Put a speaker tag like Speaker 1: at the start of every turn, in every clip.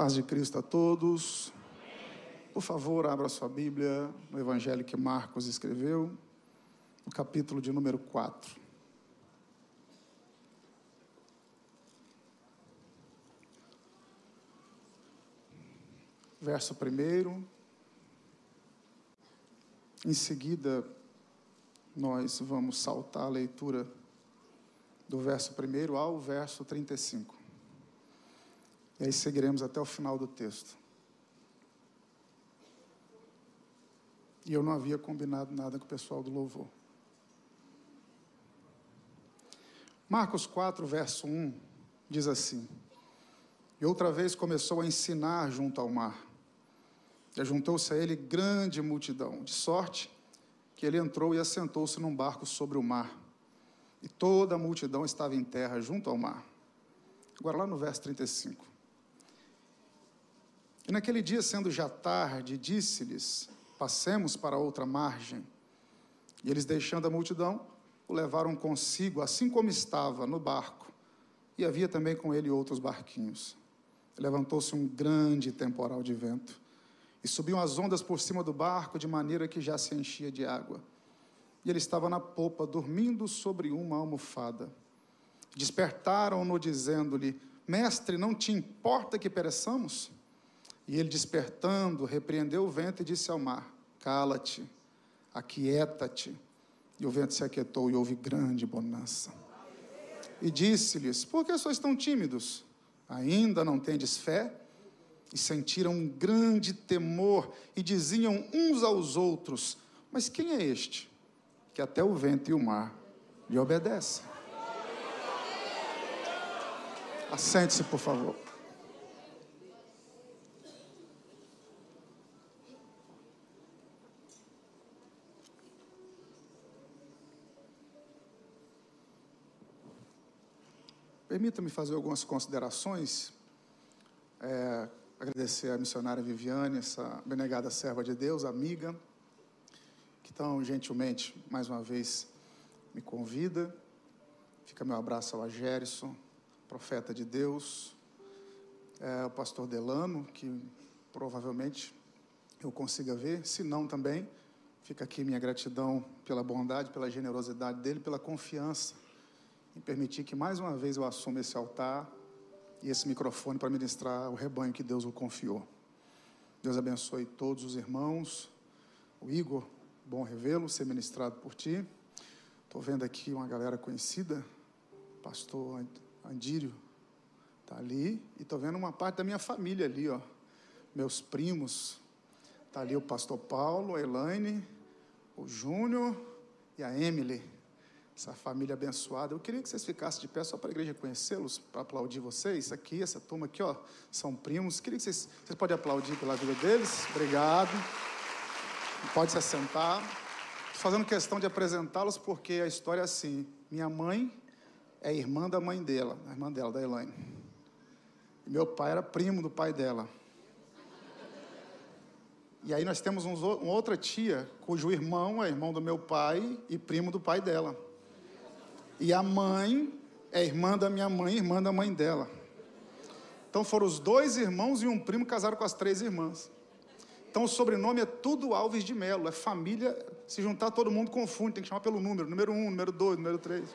Speaker 1: Paz de Cristo a todos. Por favor, abra sua Bíblia no Evangelho que Marcos escreveu, no capítulo de número 4. Verso 1. Em seguida, nós vamos saltar a leitura do verso 1 ao verso 35. E aí seguiremos até o final do texto. E eu não havia combinado nada com o pessoal do louvor. Marcos 4, verso 1 diz assim: E outra vez começou a ensinar junto ao mar. E juntou-se a ele grande multidão, de sorte que ele entrou e assentou-se num barco sobre o mar. E toda a multidão estava em terra junto ao mar. Agora, lá no verso 35. E naquele dia, sendo já tarde, disse-lhes: Passemos para outra margem. E eles, deixando a multidão, o levaram consigo, assim como estava no barco. E havia também com ele outros barquinhos. Levantou-se um grande temporal de vento, e subiam as ondas por cima do barco, de maneira que já se enchia de água. E ele estava na popa, dormindo sobre uma almofada. Despertaram-no, dizendo-lhe: Mestre, não te importa que pereçamos? E ele, despertando, repreendeu o vento e disse ao mar: Cala-te, aquieta-te. E o vento se aquietou e houve grande bonança. E disse-lhes: Por que sois tão tímidos? Ainda não tendes fé? E sentiram um grande temor e diziam uns aos outros: Mas quem é este? Que até o vento e o mar lhe obedecem. Assente-se, por favor. Permita-me fazer algumas considerações. É, agradecer à missionária Viviane, essa benegada serva de Deus, amiga, que tão gentilmente, mais uma vez, me convida. Fica meu abraço ao Agérison, profeta de Deus, é, o pastor Delano, que provavelmente eu consiga ver, se não também, fica aqui minha gratidão pela bondade, pela generosidade dele, pela confiança em permitir que mais uma vez eu assuma esse altar e esse microfone para ministrar o rebanho que Deus o confiou. Deus abençoe todos os irmãos. O Igor, bom revê-lo, ser ministrado por ti. Estou vendo aqui uma galera conhecida, pastor Andírio está ali, e estou vendo uma parte da minha família ali, ó. Meus primos. Está ali o pastor Paulo, a Elaine, o Júnior e a Emily essa família abençoada. Eu queria que vocês ficassem de pé só para a igreja conhecê-los, para aplaudir vocês. Aqui, essa turma aqui, ó, são primos. Queria que vocês, vocês podem aplaudir pela vida deles. Obrigado. Pode se assentar. Estou fazendo questão de apresentá-los porque a história é assim. Minha mãe é irmã da mãe dela, a irmã dela, da Elaine. E meu pai era primo do pai dela. E aí nós temos uma outra tia, cujo irmão é irmão do meu pai e primo do pai dela. E a mãe é irmã da minha mãe, irmã da mãe dela. Então foram os dois irmãos e um primo casaram com as três irmãs. Então o sobrenome é tudo Alves de Melo, é família. Se juntar todo mundo confunde, tem que chamar pelo número, número um, número dois, número três.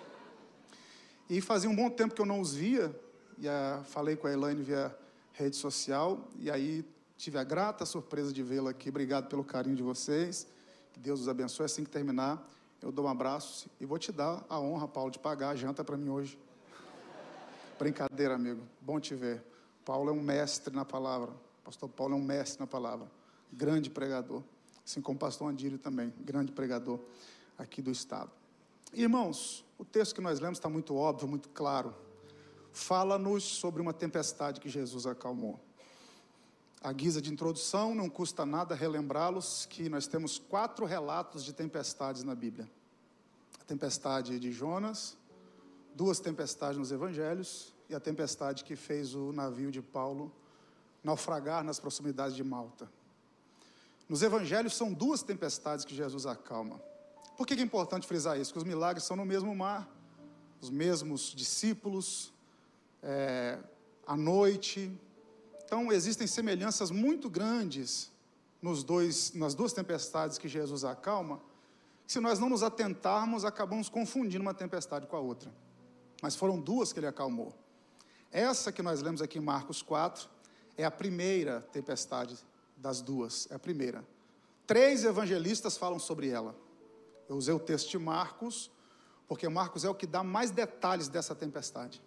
Speaker 1: E fazia um bom tempo que eu não os via, e a, falei com a Elaine via rede social, e aí tive a grata surpresa de vê-la aqui. Obrigado pelo carinho de vocês. Que Deus os abençoe. Assim que terminar, eu dou um abraço e vou te dar a honra, Paulo, de pagar a janta para mim hoje. Brincadeira, amigo. Bom te ver. Paulo é um mestre na palavra. Pastor Paulo é um mestre na palavra. Grande pregador. Assim como o pastor Andírio também, grande pregador aqui do estado. Irmãos, o texto que nós lemos está muito óbvio, muito claro. Fala-nos sobre uma tempestade que Jesus acalmou. A guisa de introdução, não custa nada relembrá-los que nós temos quatro relatos de tempestades na Bíblia: a tempestade de Jonas, duas tempestades nos Evangelhos e a tempestade que fez o navio de Paulo naufragar nas proximidades de Malta. Nos Evangelhos são duas tempestades que Jesus acalma. Por que é importante frisar isso? Porque os milagres são no mesmo mar, os mesmos discípulos, é, à noite, Então, existem semelhanças muito grandes nos dois, nas duas tempestades que Jesus acalma, que se nós não nos atentarmos, acabamos confundindo uma tempestade com a outra. Mas foram duas que ele acalmou. Essa que nós lemos aqui em Marcos 4 é a primeira tempestade das duas, é a primeira. Três evangelistas falam sobre ela. Eu usei o texto de Marcos, porque Marcos é o que dá mais detalhes dessa tempestade.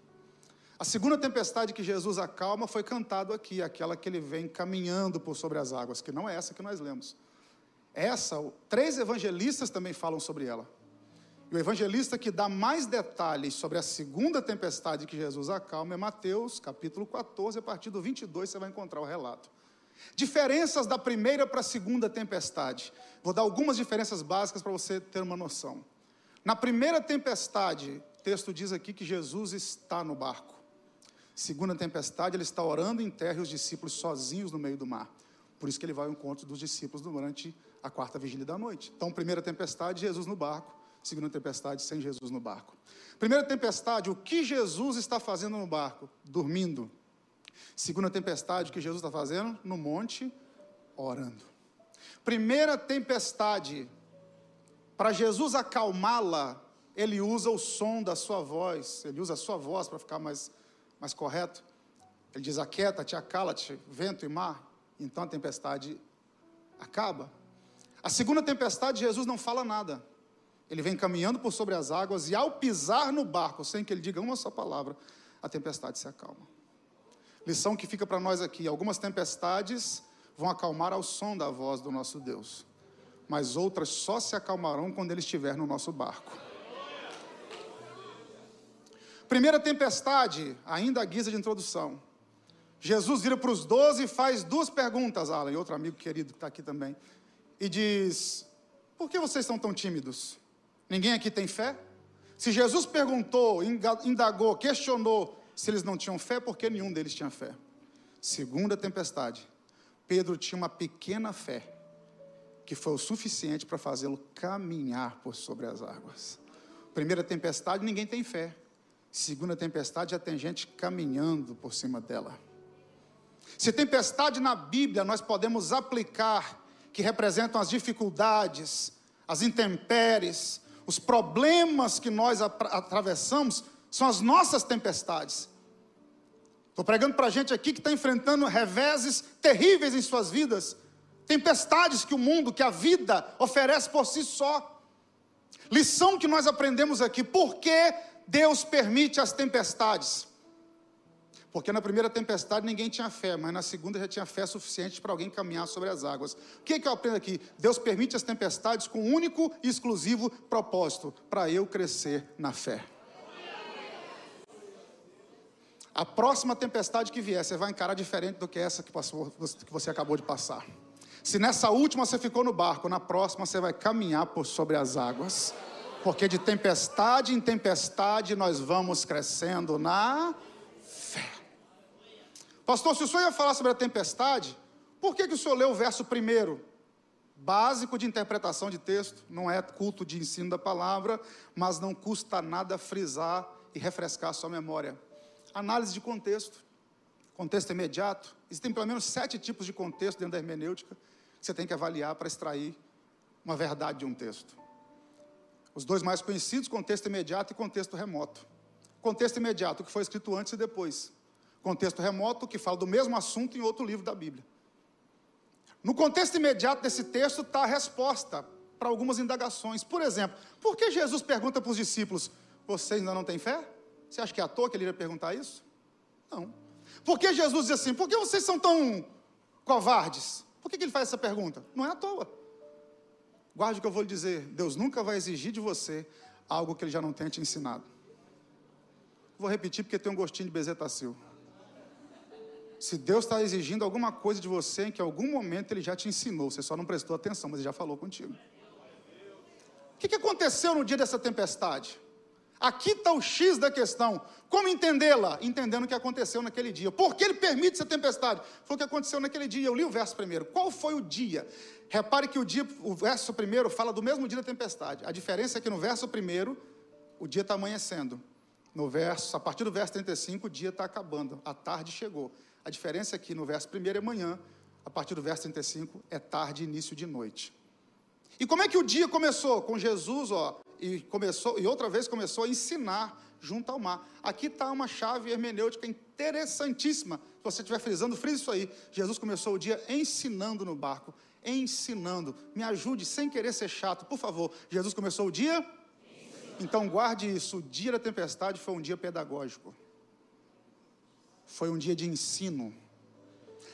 Speaker 1: A segunda tempestade que Jesus acalma foi cantado aqui, aquela que ele vem caminhando por sobre as águas, que não é essa que nós lemos. Essa, três evangelistas também falam sobre ela. E o evangelista que dá mais detalhes sobre a segunda tempestade que Jesus acalma é Mateus, capítulo 14, a partir do 22 você vai encontrar o relato. Diferenças da primeira para a segunda tempestade. Vou dar algumas diferenças básicas para você ter uma noção. Na primeira tempestade, o texto diz aqui que Jesus está no barco. Segunda tempestade, ele está orando em terra e os discípulos sozinhos no meio do mar. Por isso que ele vai ao encontro dos discípulos durante a quarta vigília da noite. Então, primeira tempestade, Jesus no barco. Segunda tempestade, sem Jesus no barco. Primeira tempestade, o que Jesus está fazendo no barco? Dormindo. Segunda tempestade, o que Jesus está fazendo? No monte, orando. Primeira tempestade, para Jesus acalmá-la, ele usa o som da sua voz, ele usa a sua voz para ficar mais mais correto? Ele diz: Aquieta-te, acala-te, vento e mar. Então a tempestade acaba. A segunda tempestade, Jesus não fala nada. Ele vem caminhando por sobre as águas e, ao pisar no barco, sem que ele diga uma só palavra, a tempestade se acalma. Lição que fica para nós aqui: algumas tempestades vão acalmar ao som da voz do nosso Deus, mas outras só se acalmarão quando ele estiver no nosso barco. Primeira tempestade, ainda a guisa de introdução. Jesus vira para os doze e faz duas perguntas, Alan, e outro amigo querido que está aqui também, e diz: Por que vocês estão tão tímidos? Ninguém aqui tem fé? Se Jesus perguntou, indagou, questionou se eles não tinham fé, porque nenhum deles tinha fé. Segunda tempestade, Pedro tinha uma pequena fé, que foi o suficiente para fazê-lo caminhar por sobre as águas. Primeira tempestade, ninguém tem fé. Segunda tempestade, já tem gente caminhando por cima dela. Se tempestade na Bíblia nós podemos aplicar, que representam as dificuldades, as intempéries, os problemas que nós atravessamos, são as nossas tempestades. Estou pregando para gente aqui que está enfrentando reveses terríveis em suas vidas, tempestades que o mundo, que a vida oferece por si só. Lição que nós aprendemos aqui: por que Deus permite as tempestades. Porque na primeira tempestade ninguém tinha fé, mas na segunda já tinha fé suficiente para alguém caminhar sobre as águas. O que, é que eu aprendo aqui? Deus permite as tempestades com um único e exclusivo propósito: para eu crescer na fé. A próxima tempestade que vier, você vai encarar diferente do que essa que, passou, que você acabou de passar. Se nessa última você ficou no barco, na próxima você vai caminhar por sobre as águas porque de tempestade em tempestade nós vamos crescendo na fé. Pastor, se o senhor ia falar sobre a tempestade, por que, que o senhor leu o verso primeiro? Básico de interpretação de texto, não é culto de ensino da palavra, mas não custa nada frisar e refrescar a sua memória. Análise de contexto, contexto imediato. Existem pelo menos sete tipos de contexto dentro da hermenêutica que você tem que avaliar para extrair uma verdade de um texto. Os dois mais conhecidos, contexto imediato e contexto remoto. Contexto imediato, que foi escrito antes e depois. Contexto remoto, que fala do mesmo assunto em outro livro da Bíblia. No contexto imediato desse texto está a resposta para algumas indagações. Por exemplo, por que Jesus pergunta para os discípulos: Vocês ainda não têm fé? Você acha que é à toa que ele ia perguntar isso? Não. Por que Jesus diz assim: Por que vocês são tão covardes? Por que ele faz essa pergunta? Não é à toa. Guarde o que eu vou lhe dizer: Deus nunca vai exigir de você algo que Ele já não tenha te ensinado. Vou repetir porque tem um gostinho de bezetacil. Se Deus está exigindo alguma coisa de você em que em algum momento Ele já te ensinou, você só não prestou atenção, mas Ele já falou contigo. O que, que aconteceu no dia dessa tempestade? Aqui está o X da questão. Como entendê-la? Entendendo o que aconteceu naquele dia. Por que ele permite essa tempestade? Foi o que aconteceu naquele dia. Eu li o verso primeiro. Qual foi o dia? Repare que o dia, o verso primeiro fala do mesmo dia da tempestade. A diferença é que no verso primeiro, o dia está amanhecendo. No verso, a partir do verso 35, o dia está acabando. A tarde chegou. A diferença é que no verso 1 é manhã, a partir do verso 35 é tarde, início de noite. E como é que o dia começou? Com Jesus, ó, e começou, e outra vez começou a ensinar junto ao mar. Aqui está uma chave hermenêutica interessantíssima. Se você estiver frisando, frise isso aí. Jesus começou o dia ensinando no barco. Ensinando. Me ajude sem querer ser chato, por favor. Jesus começou o dia? Então guarde isso. O dia da tempestade foi um dia pedagógico. Foi um dia de ensino.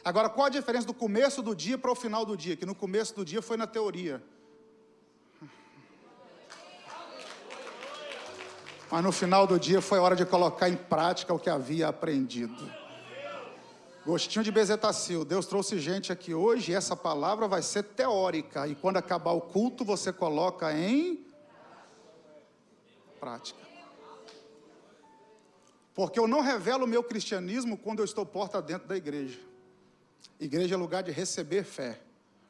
Speaker 1: Agora, qual a diferença do começo do dia para o final do dia? Que no começo do dia foi na teoria. Mas no final do dia foi hora de colocar em prática o que havia aprendido. Gostinho de bezetacil. Deus trouxe gente aqui hoje e essa palavra vai ser teórica. E quando acabar o culto, você coloca em prática. Porque eu não revelo o meu cristianismo quando eu estou porta dentro da igreja. Igreja é lugar de receber fé.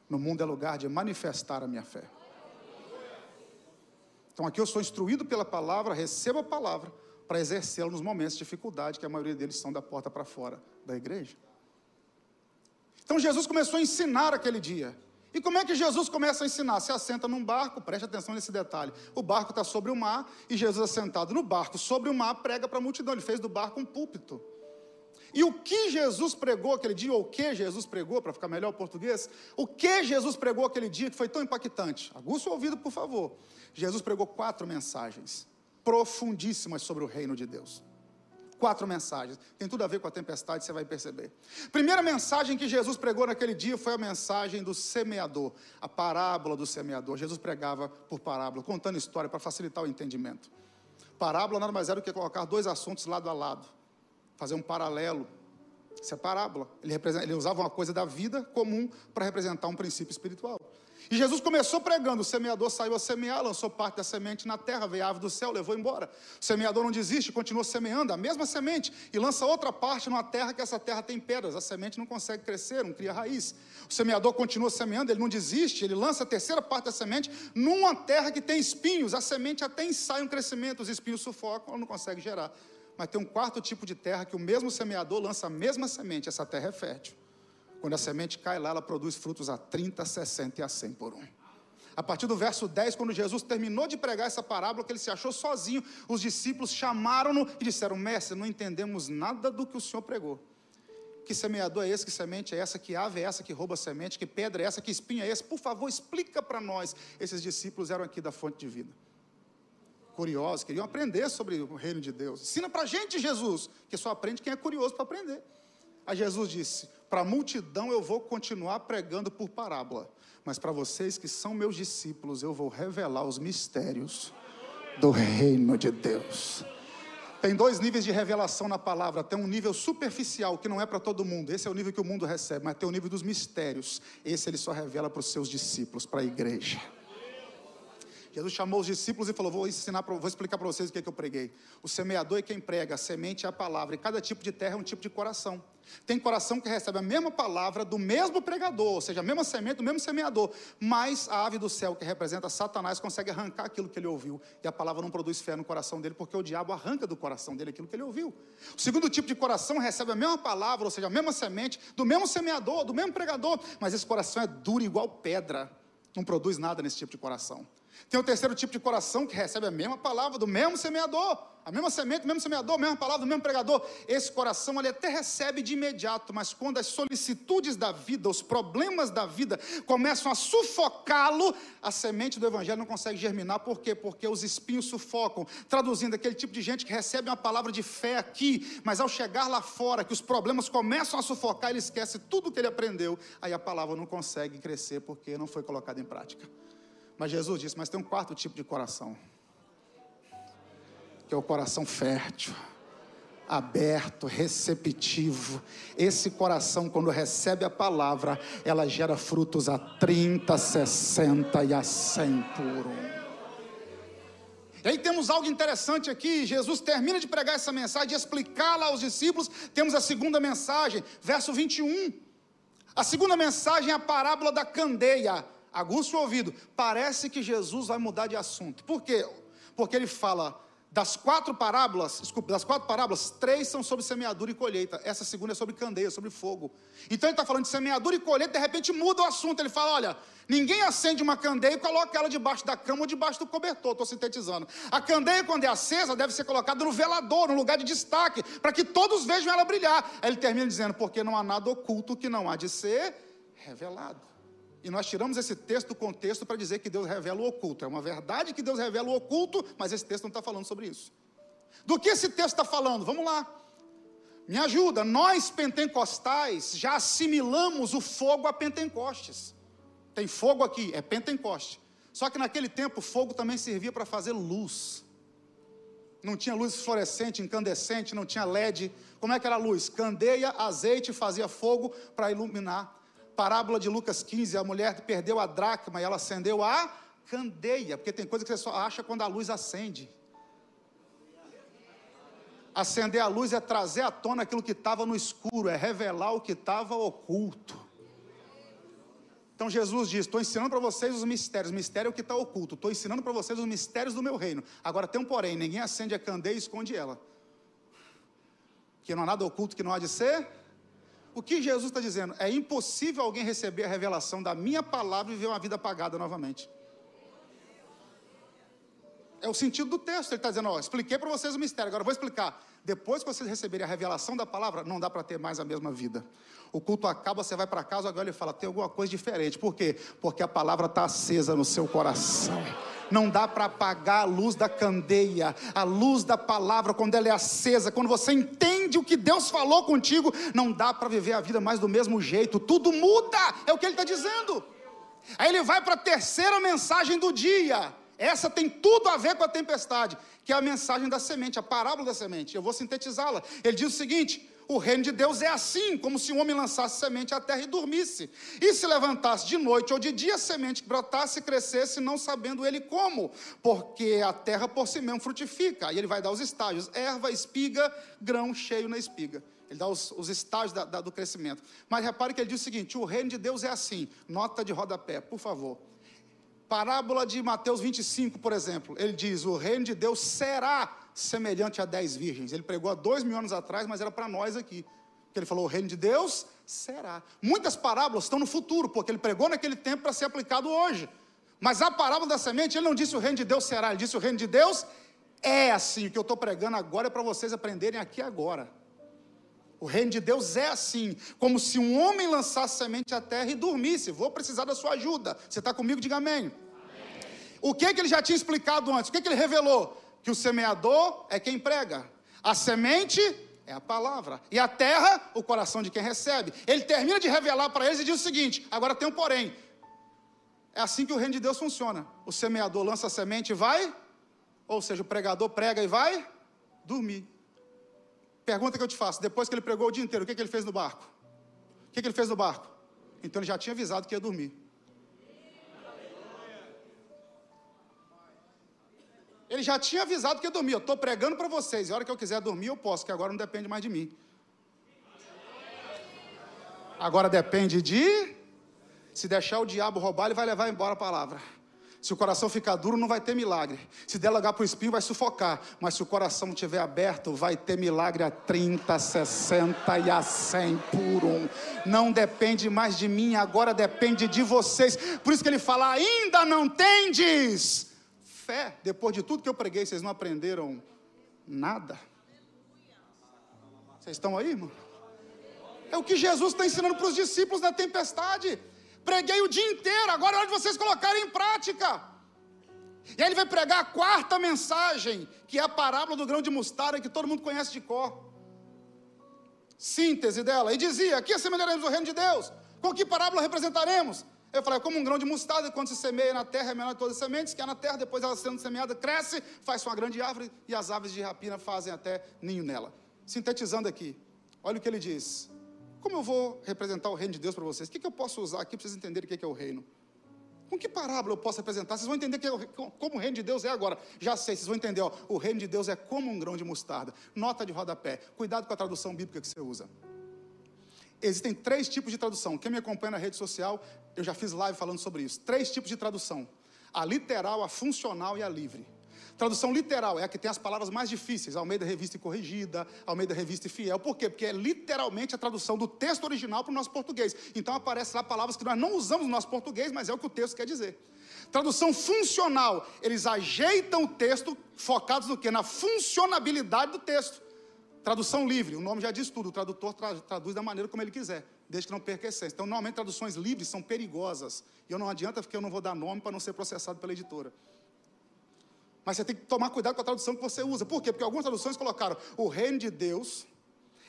Speaker 1: No mundo é lugar de manifestar a minha fé. Então aqui eu sou instruído pela palavra, recebo a palavra para exercê-la nos momentos de dificuldade, que a maioria deles são da porta para fora da igreja. Então Jesus começou a ensinar aquele dia. E como é que Jesus começa a ensinar? Se assenta num barco, preste atenção nesse detalhe. O barco está sobre o mar e Jesus, assentado no barco sobre o mar, prega para a multidão. Ele fez do barco um púlpito. E o que Jesus pregou aquele dia, ou o que Jesus pregou, para ficar melhor o português, o que Jesus pregou aquele dia que foi tão impactante? Aguça o ouvido, por favor. Jesus pregou quatro mensagens profundíssimas sobre o reino de Deus. Quatro mensagens. Tem tudo a ver com a tempestade, você vai perceber. Primeira mensagem que Jesus pregou naquele dia foi a mensagem do semeador, a parábola do semeador. Jesus pregava por parábola, contando história para facilitar o entendimento. Parábola nada mais era do que colocar dois assuntos lado a lado, fazer um paralelo. Isso é parábola. Ele, ele usava uma coisa da vida comum para representar um princípio espiritual. E Jesus começou pregando: o semeador saiu a semear, lançou parte da semente na terra, veio a ave do céu, levou embora. O semeador não desiste, continua semeando a mesma semente e lança outra parte numa terra que essa terra tem pedras, a semente não consegue crescer, não cria raiz. O semeador continua semeando, ele não desiste, ele lança a terceira parte da semente numa terra que tem espinhos, a semente até ensaia um crescimento, os espinhos sufocam, ela não consegue gerar. Mas tem um quarto tipo de terra que o mesmo semeador lança a mesma semente, essa terra é fértil. Quando a semente cai lá, ela produz frutos a 30, 60 e a 100 por um. A partir do verso 10, quando Jesus terminou de pregar essa parábola, que ele se achou sozinho, os discípulos chamaram-no e disseram: Mestre, não entendemos nada do que o Senhor pregou. Que semeador é esse? Que semente é essa? Que ave é essa que rouba semente? Que pedra é essa? Que espinha é essa? Por favor, explica para nós. Esses discípulos eram aqui da fonte de vida. Curiosos, queriam aprender sobre o reino de Deus. Ensina para a gente, Jesus, que só aprende quem é curioso para aprender. Aí Jesus disse: Para a multidão eu vou continuar pregando por parábola, mas para vocês que são meus discípulos, eu vou revelar os mistérios do reino de Deus. Tem dois níveis de revelação na palavra. Tem um nível superficial, que não é para todo mundo. Esse é o nível que o mundo recebe. Mas tem o nível dos mistérios. Esse ele só revela para os seus discípulos, para a igreja. Jesus chamou os discípulos e falou: Vou ensinar, vou explicar para vocês o que, é que eu preguei. O semeador é quem prega, a semente é a palavra, e cada tipo de terra é um tipo de coração. Tem coração que recebe a mesma palavra do mesmo pregador, ou seja, a mesma semente do mesmo semeador, mas a ave do céu, que representa Satanás, consegue arrancar aquilo que ele ouviu, e a palavra não produz fé no coração dele, porque o diabo arranca do coração dele aquilo que ele ouviu. O segundo tipo de coração recebe a mesma palavra, ou seja, a mesma semente, do mesmo semeador, do mesmo pregador, mas esse coração é duro igual pedra, não produz nada nesse tipo de coração. Tem o terceiro tipo de coração que recebe a mesma palavra do mesmo semeador, a mesma semente, o mesmo semeador, a mesma palavra do mesmo pregador. Esse coração ele até recebe de imediato, mas quando as solicitudes da vida, os problemas da vida começam a sufocá-lo, a semente do evangelho não consegue germinar. Por quê? Porque os espinhos sufocam. Traduzindo, aquele tipo de gente que recebe uma palavra de fé aqui, mas ao chegar lá fora, que os problemas começam a sufocar, ele esquece tudo que ele aprendeu, aí a palavra não consegue crescer porque não foi colocada em prática. Mas Jesus disse: Mas tem um quarto tipo de coração, que é o coração fértil, aberto, receptivo. Esse coração, quando recebe a palavra, ela gera frutos a 30, 60 e a 100 por um. E aí temos algo interessante aqui. Jesus termina de pregar essa mensagem, de explicá-la aos discípulos. Temos a segunda mensagem, verso 21. A segunda mensagem é a parábola da candeia aguça o ouvido, parece que Jesus vai mudar de assunto. Por quê? Porque ele fala Das quatro parábolas, desculpa, das quatro parábolas, três são sobre semeadura e colheita. Essa segunda é sobre candeia, sobre fogo. Então ele está falando de semeadura e colheita, de repente muda o assunto. Ele fala: olha, ninguém acende uma candeia e coloca ela debaixo da cama ou debaixo do cobertor. Estou sintetizando. A candeia, quando é acesa, deve ser colocada no velador, no lugar de destaque, para que todos vejam ela brilhar. Aí ele termina dizendo: porque não há nada oculto que não há de ser revelado. E nós tiramos esse texto do contexto para dizer que Deus revela o oculto. É uma verdade que Deus revela o oculto, mas esse texto não está falando sobre isso. Do que esse texto está falando? Vamos lá. Me ajuda. Nós pentecostais já assimilamos o fogo a Pentecostes. Tem fogo aqui, é Pentecoste. Só que naquele tempo, fogo também servia para fazer luz. Não tinha luz fluorescente, incandescente, não tinha LED. Como é que era a luz? Candeia, azeite, fazia fogo para iluminar parábola de Lucas 15, a mulher perdeu a dracma e ela acendeu a candeia, porque tem coisa que você só acha quando a luz acende. Acender a luz é trazer à tona aquilo que estava no escuro, é revelar o que estava oculto. Então Jesus diz: Estou ensinando para vocês os mistérios. Mistério é o que está oculto. Estou ensinando para vocês os mistérios do meu reino. Agora tem um porém: ninguém acende a candeia e esconde ela. Que não há nada oculto que não há de ser o que Jesus está dizendo? É impossível alguém receber a revelação da minha palavra e viver uma vida apagada novamente. É o sentido do texto. Ele está dizendo: ó, expliquei para vocês o mistério, agora vou explicar. Depois que vocês receberem a revelação da palavra, não dá para ter mais a mesma vida. O culto acaba, você vai para casa, agora ele fala: tem alguma coisa diferente. Por quê? Porque a palavra está acesa no seu coração não dá para apagar a luz da candeia, a luz da palavra, quando ela é acesa, quando você entende o que Deus falou contigo, não dá para viver a vida mais do mesmo jeito, tudo muda, é o que ele está dizendo. Aí ele vai para a terceira mensagem do dia, essa tem tudo a ver com a tempestade, que é a mensagem da semente, a parábola da semente. Eu vou sintetizá-la. Ele diz o seguinte: o reino de Deus é assim, como se um homem lançasse semente à terra e dormisse. E se levantasse de noite ou de dia, a semente brotasse e crescesse, não sabendo ele como, porque a terra por si mesmo frutifica. Aí ele vai dar os estágios: erva, espiga, grão cheio na espiga. Ele dá os, os estágios da, da, do crescimento. Mas repare que ele diz o seguinte: o reino de Deus é assim. Nota de rodapé, por favor. Parábola de Mateus 25, por exemplo. Ele diz: o reino de Deus será semelhante a dez virgens. Ele pregou há dois mil anos atrás, mas era para nós aqui. Porque ele falou: o reino de Deus será. Muitas parábolas estão no futuro, porque ele pregou naquele tempo para ser aplicado hoje. Mas a parábola da semente, ele não disse o reino de Deus será, ele disse o reino de Deus é assim. O que eu estou pregando agora é para vocês aprenderem aqui agora. O reino de Deus é assim, como se um homem lançasse semente à terra e dormisse. Vou precisar da sua ajuda. Você está comigo? Diga amém. amém. O que, que ele já tinha explicado antes? O que, que ele revelou? que o semeador é quem prega, a semente é a palavra, e a terra, o coração de quem recebe. Ele termina de revelar para eles e diz o seguinte: agora tem um porém. É assim que o reino de Deus funciona. O semeador lança a semente e vai, ou seja, o pregador prega e vai dormir. Pergunta que eu te faço: depois que ele pregou o dia inteiro, o que, que ele fez no barco? O que, que ele fez no barco? Então ele já tinha avisado que ia dormir. Ele já tinha avisado que ia dormir. Eu estou pregando para vocês. E a hora que eu quiser dormir, eu posso, que agora não depende mais de mim. Agora depende de. Se deixar o diabo roubar, ele vai levar embora a palavra. Se o coração ficar duro, não vai ter milagre. Se delegar para o espinho, vai sufocar. Mas se o coração estiver aberto, vai ter milagre a 30, 60 e a 100 por um. Não depende mais de mim, agora depende de vocês. Por isso que ele fala: ainda não tendes fé. Depois de tudo que eu preguei, vocês não aprenderam nada? Vocês estão aí, irmão? É o que Jesus está ensinando para os discípulos na tempestade. Preguei o dia inteiro, agora é hora de vocês colocarem em prática. E aí ele vai pregar a quarta mensagem, que é a parábola do grão de mostarda, que todo mundo conhece de cor. Síntese dela. E dizia: Aqui assemelharemos o reino de Deus. Com que parábola representaremos? Eu falei, é como um grão de mostarda, quando se semeia na terra, é menor de todas as sementes, que é na terra, depois ela sendo semeada, cresce, faz uma grande árvore, e as aves de rapina fazem até ninho nela. Sintetizando aqui, olha o que ele diz. Como eu vou representar o reino de Deus para vocês? O que, que eu posso usar aqui para vocês entenderem o que, que é o reino? Com que parábola eu posso representar? Vocês vão entender que é como o reino de Deus é agora. Já sei, vocês vão entender. Ó, o reino de Deus é como um grão de mostarda. Nota de rodapé. Cuidado com a tradução bíblica que você usa. Existem três tipos de tradução. Quem me acompanha na rede social, eu já fiz live falando sobre isso. Três tipos de tradução: a literal, a funcional e a livre. Tradução literal é a que tem as palavras mais difíceis, ao meio da revista e corrigida, ao meio da revista e fiel. Por quê? Porque é literalmente a tradução do texto original para o nosso português. Então aparece lá palavras que nós não usamos no nosso português, mas é o que o texto quer dizer. Tradução funcional, eles ajeitam o texto focados no quê? Na funcionabilidade do texto. Tradução livre, o nome já diz tudo, o tradutor tra traduz da maneira como ele quiser, desde que não perca a essência. Então, normalmente, traduções livres são perigosas. E eu não adianta porque eu não vou dar nome para não ser processado pela editora. Mas você tem que tomar cuidado com a tradução que você usa. Por quê? Porque algumas traduções colocaram: o reino de Deus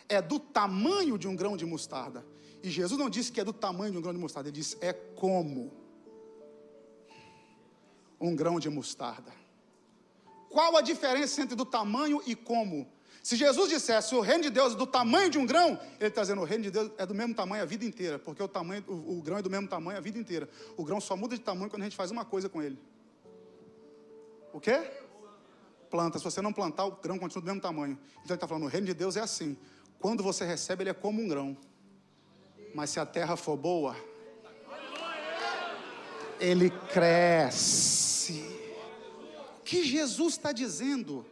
Speaker 1: é do tamanho de um grão de mostarda. E Jesus não disse que é do tamanho de um grão de mostarda, ele disse é como um grão de mostarda. Qual a diferença entre do tamanho e como? Se Jesus dissesse o reino de Deus é do tamanho de um grão, ele está dizendo o reino de Deus é do mesmo tamanho a vida inteira, porque o, tamanho, o, o grão é do mesmo tamanho a vida inteira. O grão só muda de tamanho quando a gente faz uma coisa com ele. O quê? Planta. Se você não plantar, o grão continua do mesmo tamanho. Então ele está falando, o reino de Deus é assim. Quando você recebe, ele é como um grão. Mas se a terra for boa, ele cresce. Que Jesus está dizendo?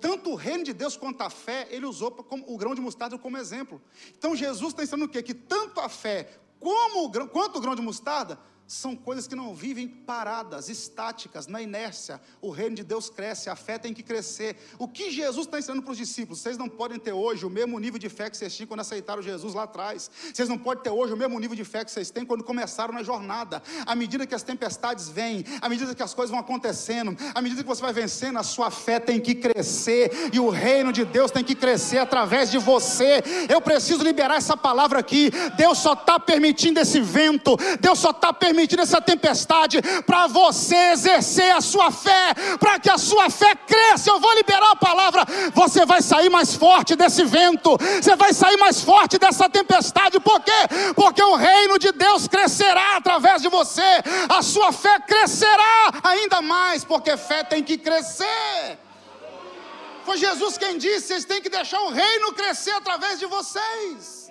Speaker 1: Tanto o reino de Deus quanto a fé, ele usou o grão de mostarda como exemplo. Então Jesus está ensinando o quê? Que tanto a fé como o grão, quanto o grão de mostarda são coisas que não vivem paradas, estáticas, na inércia. O reino de Deus cresce, a fé tem que crescer. O que Jesus está ensinando para os discípulos? Vocês não podem ter hoje o mesmo nível de fé que vocês tinham quando aceitaram Jesus lá atrás. Vocês não podem ter hoje o mesmo nível de fé que vocês têm quando começaram na jornada. À medida que as tempestades vêm, à medida que as coisas vão acontecendo, à medida que você vai vencendo, a sua fé tem que crescer e o reino de Deus tem que crescer através de você. Eu preciso liberar essa palavra aqui. Deus só está permitindo esse vento, Deus só está permitindo permitindo essa tempestade para você exercer a sua fé, para que a sua fé cresça. Eu vou liberar a palavra. Você vai sair mais forte desse vento, você vai sair mais forte dessa tempestade. Por quê? Porque o reino de Deus crescerá através de você, a sua fé crescerá ainda mais, porque fé tem que crescer. Foi Jesus quem disse: vocês têm que deixar o reino crescer através de vocês.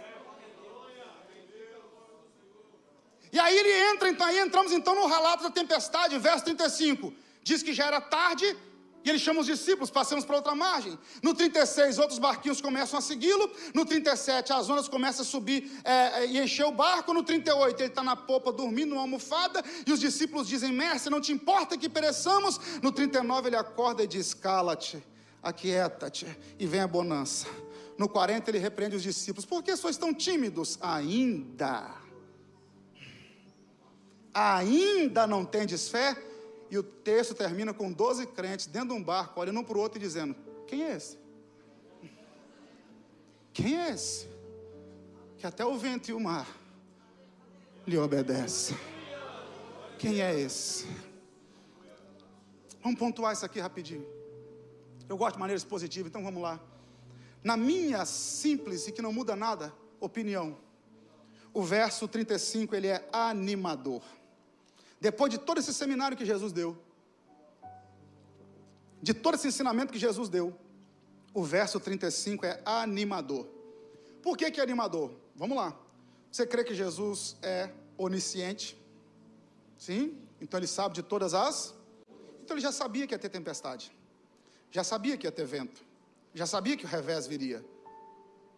Speaker 1: E aí ele entra, então, aí entramos então no relato da tempestade, verso 35. Diz que já era tarde e ele chama os discípulos, passamos para outra margem. No 36, outros barquinhos começam a segui-lo. No 37, as ondas começam a subir é, e encher o barco. No 38, ele está na popa dormindo numa almofada. E os discípulos dizem: Mestre, não te importa que pereçamos? No 39, ele acorda e diz: Cala-te, aquieta-te e vem a bonança. No 40, ele repreende os discípulos: Por que sois tão tímidos? Ainda ainda não tendes fé? E o texto termina com 12 crentes dentro de um barco, olhando um para o outro e dizendo: Quem é esse? Quem é esse? Que até o vento e o mar lhe obedecem. Quem é esse? Vamos pontuar isso aqui rapidinho. Eu gosto de maneiras positivas, então vamos lá. Na minha simples e que não muda nada opinião, o verso 35 ele é animador. Depois de todo esse seminário que Jesus deu, de todo esse ensinamento que Jesus deu, o verso 35 é animador. Por que, que é animador? Vamos lá. Você crê que Jesus é onisciente? Sim? Então ele sabe de todas as. Então ele já sabia que ia ter tempestade. Já sabia que ia ter vento. Já sabia que o revés viria.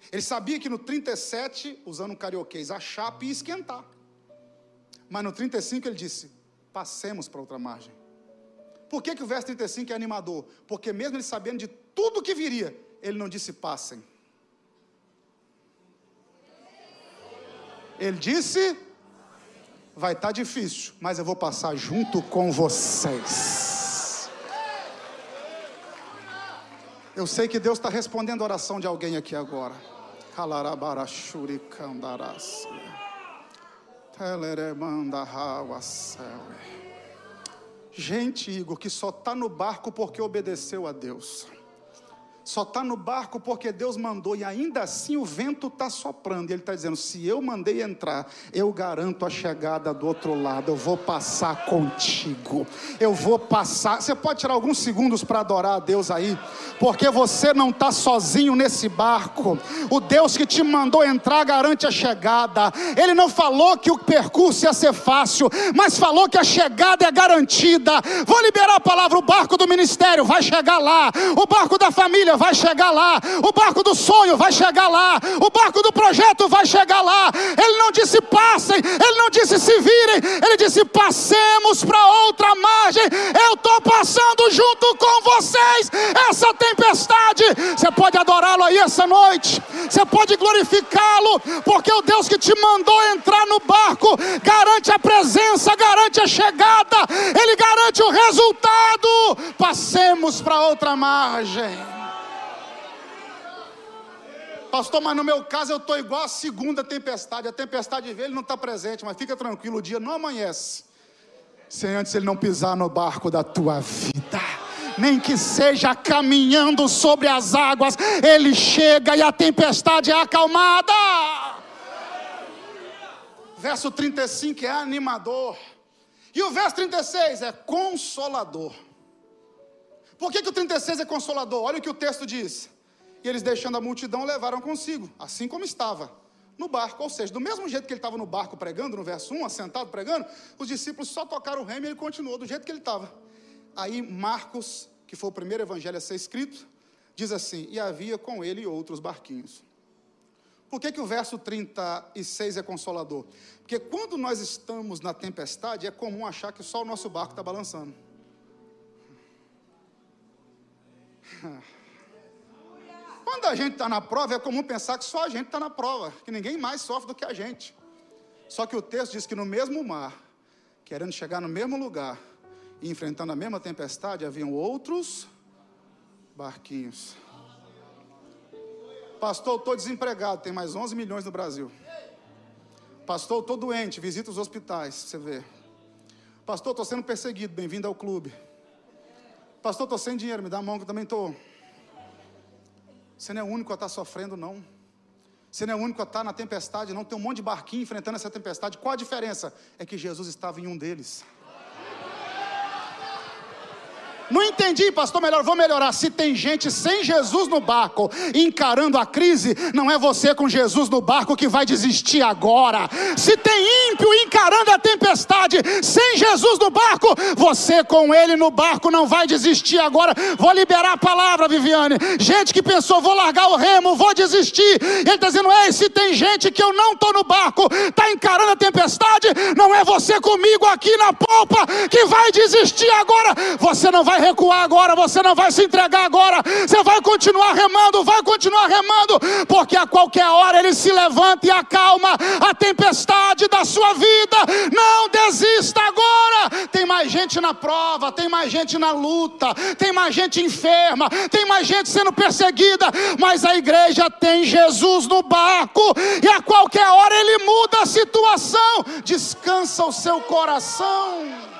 Speaker 1: Ele sabia que no 37, usando um carioquês, a chapa ia esquentar. Mas no 35 ele disse: passemos para outra margem. Por que, que o verso 35 é animador? Porque mesmo ele sabendo de tudo que viria, ele não disse passem. Ele disse: vai estar tá difícil, mas eu vou passar junto com vocês. Eu sei que Deus está respondendo a oração de alguém aqui agora. Calarabarachuricandarás. Gente, Igor, que só está no barco porque obedeceu a Deus. Só está no barco porque Deus mandou e ainda assim o vento está soprando. E Ele está dizendo: se eu mandei entrar, eu garanto a chegada do outro lado. Eu vou passar contigo. Eu vou passar. Você pode tirar alguns segundos para adorar a Deus aí, porque você não está sozinho nesse barco. O Deus que te mandou entrar garante a chegada. Ele não falou que o percurso ia ser fácil, mas falou que a chegada é garantida. Vou liberar a palavra: o barco do ministério vai chegar lá, o barco da família vai chegar lá, o barco do sonho vai chegar lá, o barco do projeto vai chegar lá. Ele não disse passem, ele não disse se virem, ele disse passemos para outra margem. Eu estou passando junto com vocês essa tempestade. Você pode adorá-lo aí essa noite, você pode glorificá-lo, porque o Deus que te mandou entrar no barco garante a presença, garante a chegada, ele garante o resultado. Passemos para outra margem. Pastor, mas no meu caso eu estou igual a segunda tempestade. A tempestade vê, ele não está presente, mas fica tranquilo, o dia não amanhece. Sem antes ele não pisar no barco da tua vida. Nem que seja caminhando sobre as águas, ele chega e a tempestade é acalmada. Verso 35 é animador. E o verso 36 é consolador. Por que, que o 36 é consolador? Olha o que o texto diz. E eles, deixando a multidão, levaram consigo, assim como estava, no barco. Ou seja, do mesmo jeito que ele estava no barco pregando, no verso 1, assentado pregando, os discípulos só tocaram o remo e ele continuou do jeito que ele estava. Aí Marcos, que foi o primeiro evangelho a ser escrito, diz assim: E havia com ele outros barquinhos. Por que, que o verso 36 é consolador? Porque quando nós estamos na tempestade, é comum achar que só o nosso barco está balançando. Quando a gente está na prova, é comum pensar que só a gente está na prova, que ninguém mais sofre do que a gente. Só que o texto diz que no mesmo mar, querendo chegar no mesmo lugar e enfrentando a mesma tempestade, haviam outros barquinhos. Pastor, estou desempregado, tem mais 11 milhões no Brasil. Pastor, estou doente, visita os hospitais, você vê. Pastor, estou sendo perseguido, bem-vindo ao clube. Pastor, estou sem dinheiro, me dá a mão que eu também estou. Você não é o único a estar sofrendo, não. Você não é o único a estar na tempestade, não. Tem um monte de barquinho enfrentando essa tempestade. Qual a diferença? É que Jesus estava em um deles. Não entendi, pastor, melhor, vou melhorar. Se tem gente sem Jesus no barco, encarando a crise, não é você com Jesus no barco que vai desistir agora. Se tem ímpio encarando a tempestade, sem Jesus no barco, você com ele no barco não vai desistir agora. Vou liberar a palavra, Viviane. Gente que pensou, vou largar o remo, vou desistir. Ele está dizendo, ei, se tem gente que eu não estou no barco, está encarando a tempestade, não é você comigo aqui na polpa que vai desistir agora. Você não vai vai recuar agora, você não vai se entregar agora, você vai continuar remando, vai continuar remando, porque a qualquer hora ele se levanta e acalma a tempestade da sua vida. Não desista agora. Tem mais gente na prova, tem mais gente na luta, tem mais gente enferma, tem mais gente sendo perseguida, mas a igreja tem Jesus no barco e a qualquer hora ele muda a situação. Descansa o seu coração.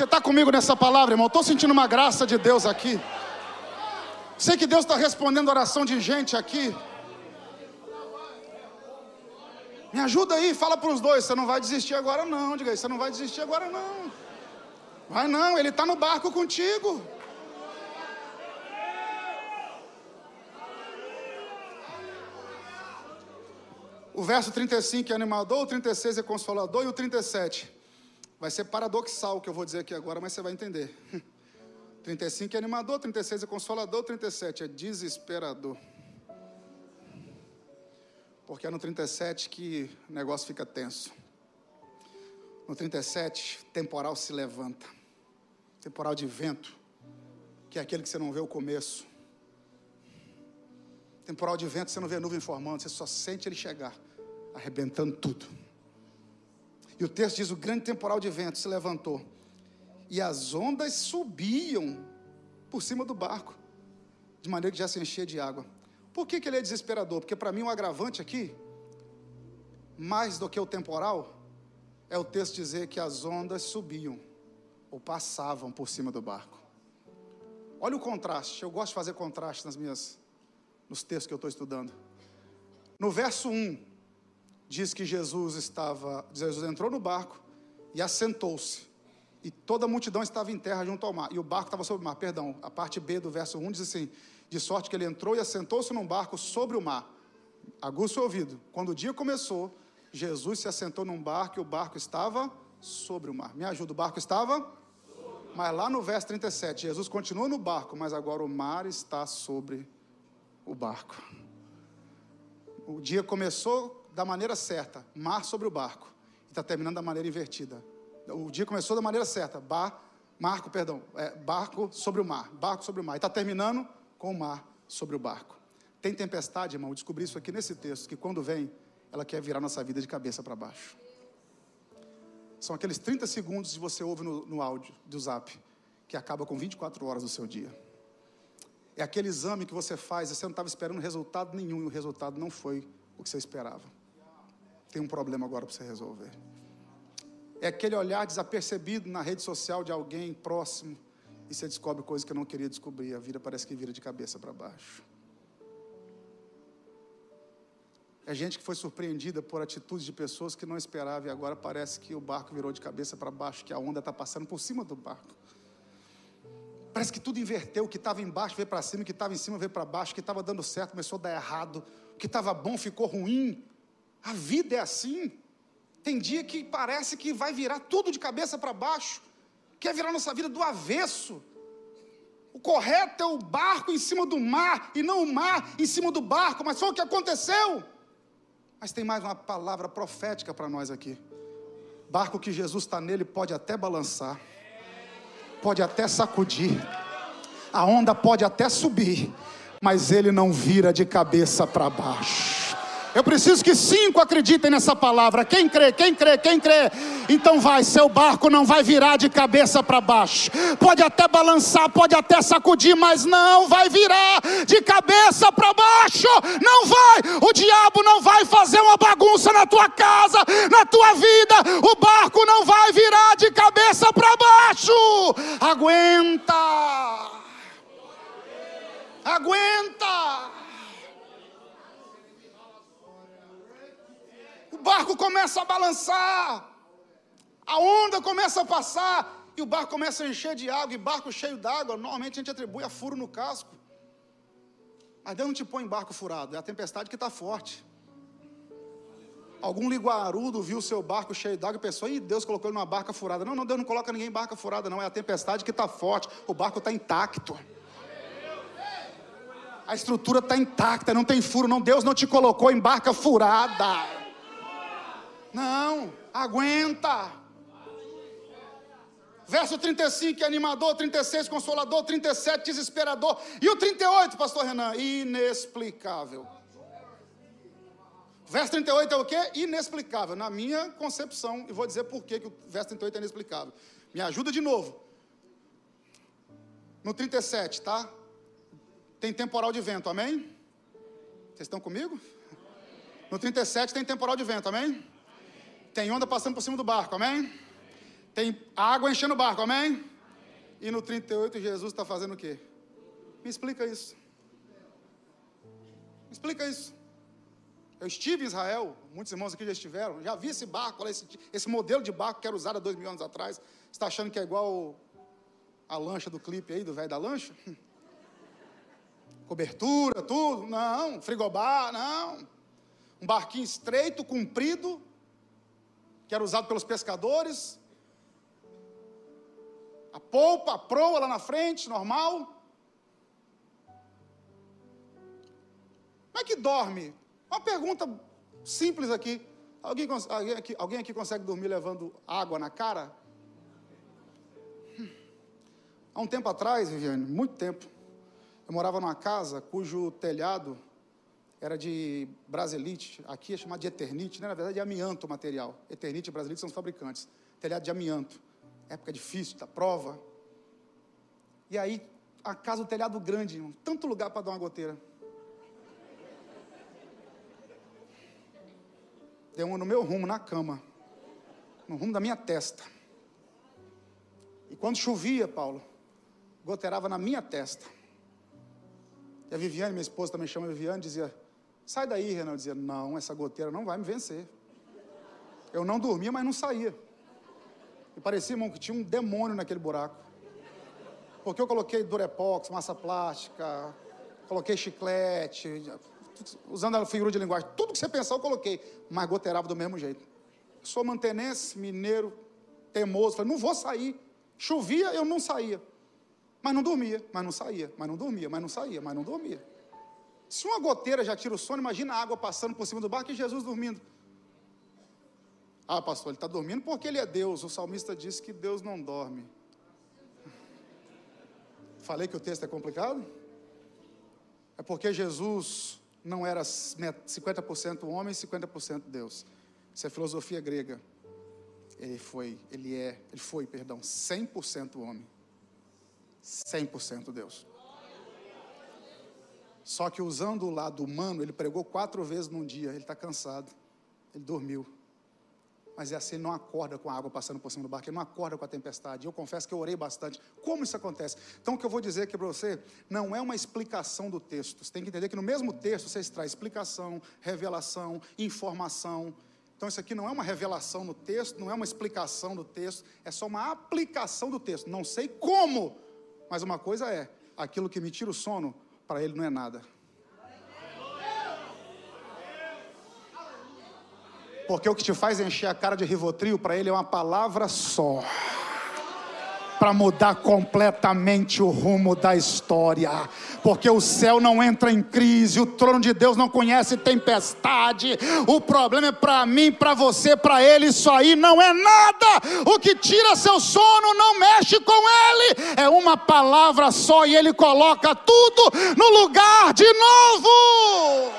Speaker 1: Você está comigo nessa palavra, irmão? Estou sentindo uma graça de Deus aqui. Sei que Deus está respondendo oração de gente aqui. Me ajuda aí, fala para os dois. Você não vai desistir agora, não. Diga aí, você não vai desistir agora, não. Vai não, ele está no barco contigo. O verso 35 é animador, o 36 é consolador e o 37 Vai ser paradoxal o que eu vou dizer aqui agora, mas você vai entender. 35 é animador, 36 é consolador, 37 é desesperador. Porque é no 37 que o negócio fica tenso. No 37, temporal se levanta. Temporal de vento, que é aquele que você não vê o começo. Temporal de vento, você não vê nuvem formando, você só sente ele chegar, arrebentando tudo. E o texto diz: o grande temporal de vento se levantou, e as ondas subiam por cima do barco, de maneira que já se enchia de água. Por que, que ele é desesperador? Porque para mim o um agravante aqui, mais do que o temporal, é o texto dizer que as ondas subiam ou passavam por cima do barco. Olha o contraste. Eu gosto de fazer contraste nas minhas, nos textos que eu estou estudando. No verso 1, diz que Jesus estava, Jesus entrou no barco e assentou-se. E toda a multidão estava em terra junto ao mar. E o barco estava sobre o mar. Perdão, a parte B do verso 1 diz assim: De sorte que ele entrou e assentou-se num barco sobre o mar. Aguça o ouvido. Quando o dia começou, Jesus se assentou num barco e o barco estava sobre o mar. Me ajuda, o barco estava? Mas lá no verso 37, Jesus continua no barco, mas agora o mar está sobre o barco. O dia começou da maneira certa, mar sobre o barco, e está terminando da maneira invertida. O dia começou da maneira certa, bar, marco, perdão, é, barco sobre o mar, barco sobre o mar, e está terminando com o mar sobre o barco. Tem tempestade, irmão, descobri isso aqui nesse texto, que quando vem, ela quer virar nossa vida de cabeça para baixo. São aqueles 30 segundos que você ouve no, no áudio do zap, que acaba com 24 horas do seu dia. É aquele exame que você faz e você não estava esperando resultado nenhum e o resultado não foi o que você esperava. Tem um problema agora para você resolver. É aquele olhar desapercebido na rede social de alguém próximo e você descobre coisas que eu não queria descobrir. A vida parece que vira de cabeça para baixo. É gente que foi surpreendida por atitudes de pessoas que não esperava e agora parece que o barco virou de cabeça para baixo, que a onda está passando por cima do barco. Parece que tudo inverteu, o que estava embaixo veio para cima, o que estava em cima veio para baixo, o que estava dando certo começou a dar errado, o que estava bom ficou ruim. A vida é assim. Tem dia que parece que vai virar tudo de cabeça para baixo, quer virar nossa vida do avesso. O correto é o barco em cima do mar e não o mar em cima do barco, mas foi o que aconteceu. Mas tem mais uma palavra profética para nós aqui. Barco que Jesus está nele pode até balançar, pode até sacudir, a onda pode até subir, mas ele não vira de cabeça para baixo. Eu preciso que cinco acreditem nessa palavra. Quem crê, quem crê, quem crê. Então vai, seu barco não vai virar de cabeça para baixo. Pode até balançar, pode até sacudir, mas não vai virar de cabeça para baixo. Não vai. O diabo não vai fazer uma bagunça na tua casa, na tua vida. O barco não vai virar de cabeça para baixo. Aguenta. Aguenta. Barco começa a balançar, a onda começa a passar, e o barco começa a encher de água, e barco cheio d'água, normalmente a gente atribui a furo no casco. Mas Deus não te põe em barco furado, é a tempestade que está forte. Algum liguarudo viu seu barco cheio d'água e pensou, ih, Deus colocou ele numa barca furada. Não, não, Deus não coloca ninguém em barca furada, não. É a tempestade que está forte. O barco está intacto. A estrutura está intacta, não tem furo. Não, Deus não te colocou em barca furada. Não, aguenta. Verso 35, animador, 36, consolador, 37, desesperador. E o 38, pastor Renan, inexplicável. Verso 38 é o quê? Inexplicável. Na minha concepção, e vou dizer por que, o verso 38 é inexplicável. Me ajuda de novo. No 37, tá? Tem temporal de vento, amém? Vocês estão comigo? No 37 tem temporal de vento, amém? Tem onda passando por cima do barco, amém? Tem água enchendo o barco, amém? E no 38 Jesus está fazendo o quê? Me explica isso. Me explica isso. Eu estive em Israel, muitos irmãos aqui já estiveram, já vi esse barco, esse, esse modelo de barco que era usado há dois mil anos atrás. Você está achando que é igual a lancha do clipe aí, do velho da lancha? Cobertura, tudo? Não. Frigobar? Não. Um barquinho estreito, comprido, que era usado pelos pescadores. A polpa, a proa lá na frente, normal. Como é que dorme? Uma pergunta simples aqui. Alguém, alguém, aqui, alguém aqui consegue dormir levando água na cara? Hum. Há um tempo atrás, Viviane, muito tempo, eu morava numa casa cujo telhado era de Brasilite, aqui é chamado de Eternite, né? na verdade é amianto o material. Eternite e Brasilite são os fabricantes. Telhado de amianto. Época difícil, da prova. E aí, a casa, o telhado grande, tanto lugar para dar uma goteira. Deu uma no meu rumo, na cama. No rumo da minha testa. E quando chovia, Paulo, goteirava na minha testa. E a Viviane, minha esposa também chama Viviane, dizia: Sai daí, Renan. Dizia: Não, essa goteira não vai me vencer. Eu não dormia, mas não saía. E parecia, irmão, que tinha um demônio naquele buraco. Porque eu coloquei durepox, massa plástica, coloquei chiclete, usando a figura de linguagem. Tudo que você pensar eu coloquei, mas goteirava do mesmo jeito. Eu sou mantenense, mineiro, teimoso. Falei, não vou sair. Chovia, eu não saía. Mas não dormia, mas não saía, mas não dormia, mas não saía, mas não dormia. Se uma goteira já tira o sono, imagina a água passando por cima do barco e Jesus dormindo. Ah, pastor, ele está dormindo porque ele é Deus. O salmista disse que Deus não dorme. Falei que o texto é complicado? É porque Jesus não era 50% homem e 50% Deus. Isso é filosofia grega. Ele foi, ele é, ele foi, perdão, 100% homem. 100% Deus. Só que usando o lado humano, ele pregou quatro vezes num dia. Ele está cansado. Ele dormiu mas é assim, ele não acorda com a água passando por cima do barco, ele não acorda com a tempestade. Eu confesso que eu orei bastante. Como isso acontece? Então, o que eu vou dizer aqui para você não é uma explicação do texto. Você tem que entender que no mesmo texto você extrai explicação, revelação, informação. Então, isso aqui não é uma revelação no texto, não é uma explicação do texto, é só uma aplicação do texto. Não sei como, mas uma coisa é: aquilo que me tira o sono, para ele não é nada. Porque o que te faz encher a cara de rivotril, para ele é uma palavra só. Para mudar completamente o rumo da história. Porque o céu não entra em crise, o trono de Deus não conhece tempestade. O problema é para mim, para você, para ele, isso aí não é nada. O que tira seu sono não mexe com ele. É uma palavra só e ele coloca tudo no lugar de novo.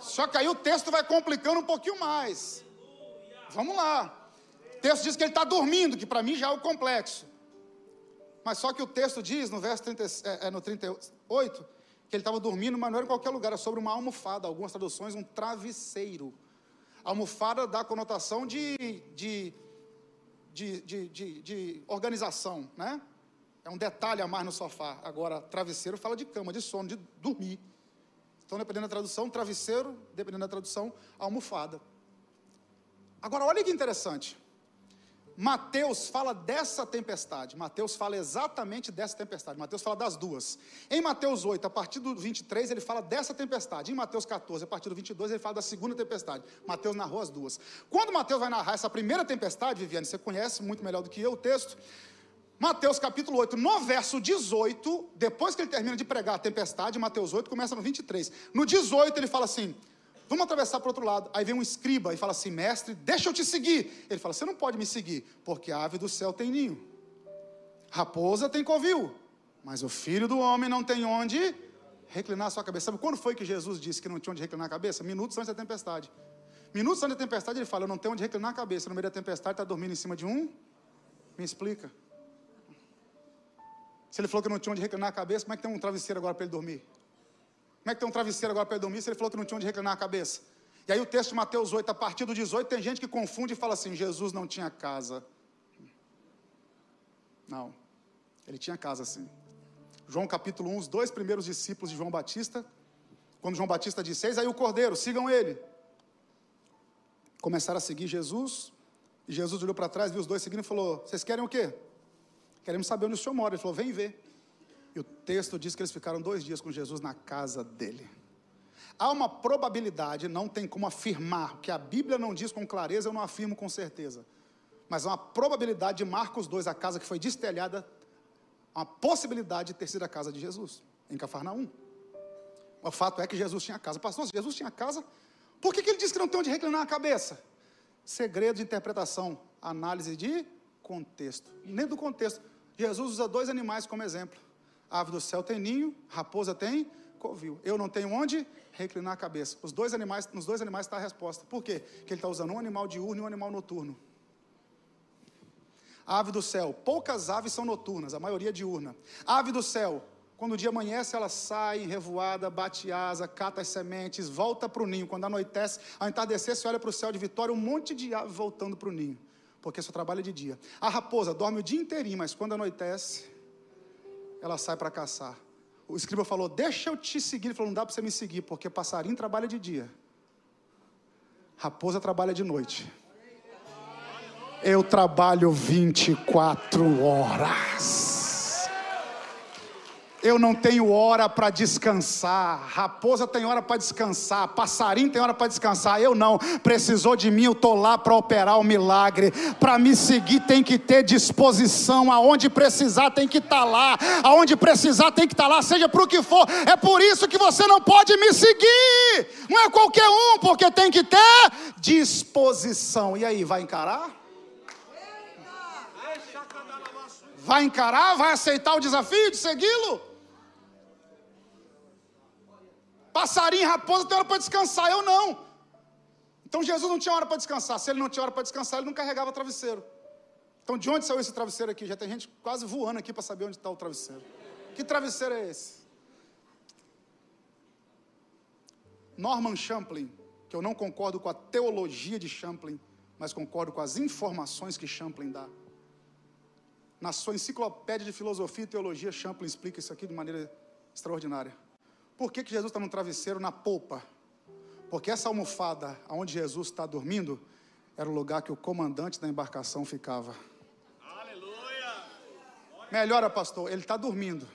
Speaker 1: Só que aí o texto vai complicando um pouquinho mais. Vamos lá. O texto diz que ele está dormindo, que para mim já é o complexo. Mas só que o texto diz, no verso 30, é, é, no 38, que ele estava dormindo, mas não era em qualquer lugar, era sobre uma almofada. Algumas traduções, um travesseiro. almofada dá conotação de, de, de, de, de, de organização, né? É um detalhe a mais no sofá. Agora, travesseiro fala de cama, de sono, de dormir. Então, dependendo da tradução, travesseiro, dependendo da tradução, almofada. Agora, olha que interessante. Mateus fala dessa tempestade. Mateus fala exatamente dessa tempestade. Mateus fala das duas. Em Mateus 8, a partir do 23, ele fala dessa tempestade. Em Mateus 14, a partir do 22, ele fala da segunda tempestade. Mateus narrou as duas. Quando Mateus vai narrar essa primeira tempestade, Viviane, você conhece muito melhor do que eu o texto. Mateus capítulo 8, no verso 18, depois que ele termina de pregar a tempestade, Mateus 8 começa no 23. No 18 ele fala assim: Vamos atravessar para o outro lado. Aí vem um escriba e fala assim: Mestre, deixa eu te seguir. Ele fala: Você não pode me seguir, porque a ave do céu tem ninho, raposa tem covil, mas o filho do homem não tem onde reclinar a sua cabeça. Sabe quando foi que Jesus disse que não tinha onde reclinar a cabeça? Minutos antes da tempestade. Minutos antes da tempestade ele fala: Eu não tenho onde reclinar a cabeça. No meio da tempestade está dormindo em cima de um. Me explica. Se ele falou que não tinha onde reclinar a cabeça, como é que tem um travesseiro agora para ele dormir? Como é que tem um travesseiro agora para ele dormir se ele falou que não tinha onde reclinar a cabeça? E aí o texto de Mateus 8, a partir do 18, tem gente que confunde e fala assim: Jesus não tinha casa. Não, ele tinha casa sim. João capítulo 1, os dois primeiros discípulos de João Batista, quando João Batista disse: Eis aí o cordeiro, sigam ele. Começaram a seguir Jesus, e Jesus olhou para trás, viu os dois seguindo e falou: Vocês querem o quê? Queremos saber onde o senhor mora. Ele falou: vem ver. E o texto diz que eles ficaram dois dias com Jesus na casa dele. Há uma probabilidade, não tem como afirmar, que a Bíblia não diz com clareza, eu não afirmo com certeza. Mas há uma probabilidade de Marcos 2, a casa que foi destelhada, uma possibilidade de ter sido a casa de Jesus, em Cafarnaum. O fato é que Jesus tinha casa. Pastor, se Jesus tinha casa, por que, que ele disse que não tem onde reclinar a cabeça? Segredo de interpretação, análise de contexto. Nem do contexto. Jesus usa dois animais como exemplo. Ave do céu tem ninho, raposa tem covil. Eu não tenho onde reclinar a cabeça. Os dois animais, nos dois animais está a resposta. Por quê? Porque ele está usando um animal diurno e um animal noturno. Ave do céu, poucas aves são noturnas, a maioria diurna. A ave do céu, quando o dia amanhece, ela sai revoada, bate asa, cata as sementes, volta para o ninho. Quando anoitece, ao entardecer, você olha para o céu de vitória, um monte de ave voltando para o ninho. porque só trabalha de dia. A raposa dorme o dia inteirinho, mas quando anoitece, ela sai para caçar. O escriba falou: Deixa eu te seguir. Ele falou: Não dá para você me seguir, porque passarinho trabalha de dia, raposa trabalha de noite. Eu trabalho 24 horas. Eu não tenho hora para descansar. Raposa tem hora para descansar. Passarinho tem hora para descansar. Eu não. Precisou de mim, eu estou lá para operar o milagre. Para me seguir tem que ter disposição. Aonde precisar tem que estar tá lá. Aonde precisar tem que estar tá lá, seja para o que for. É por isso que você não pode me seguir. Não é qualquer um, porque tem que ter disposição. E aí, vai encarar? Vai encarar? Vai aceitar o desafio de segui-lo? Passarinho, raposa tem hora para descansar, eu não. Então Jesus não tinha hora para descansar. Se ele não tinha hora para descansar, ele não carregava travesseiro. Então de onde saiu esse travesseiro aqui? Já tem gente quase voando aqui para saber onde está o travesseiro. Que travesseiro é esse? Norman Champlin, que eu não concordo com a teologia de Champlin, mas concordo com as informações que Champlin dá. Na sua enciclopédia de filosofia e teologia, Champlin explica isso aqui de maneira extraordinária. Por que, que Jesus está no travesseiro na polpa? Porque essa almofada, onde Jesus está dormindo, era o lugar que o comandante da embarcação ficava. Aleluia! Melhora, pastor, ele está dormindo.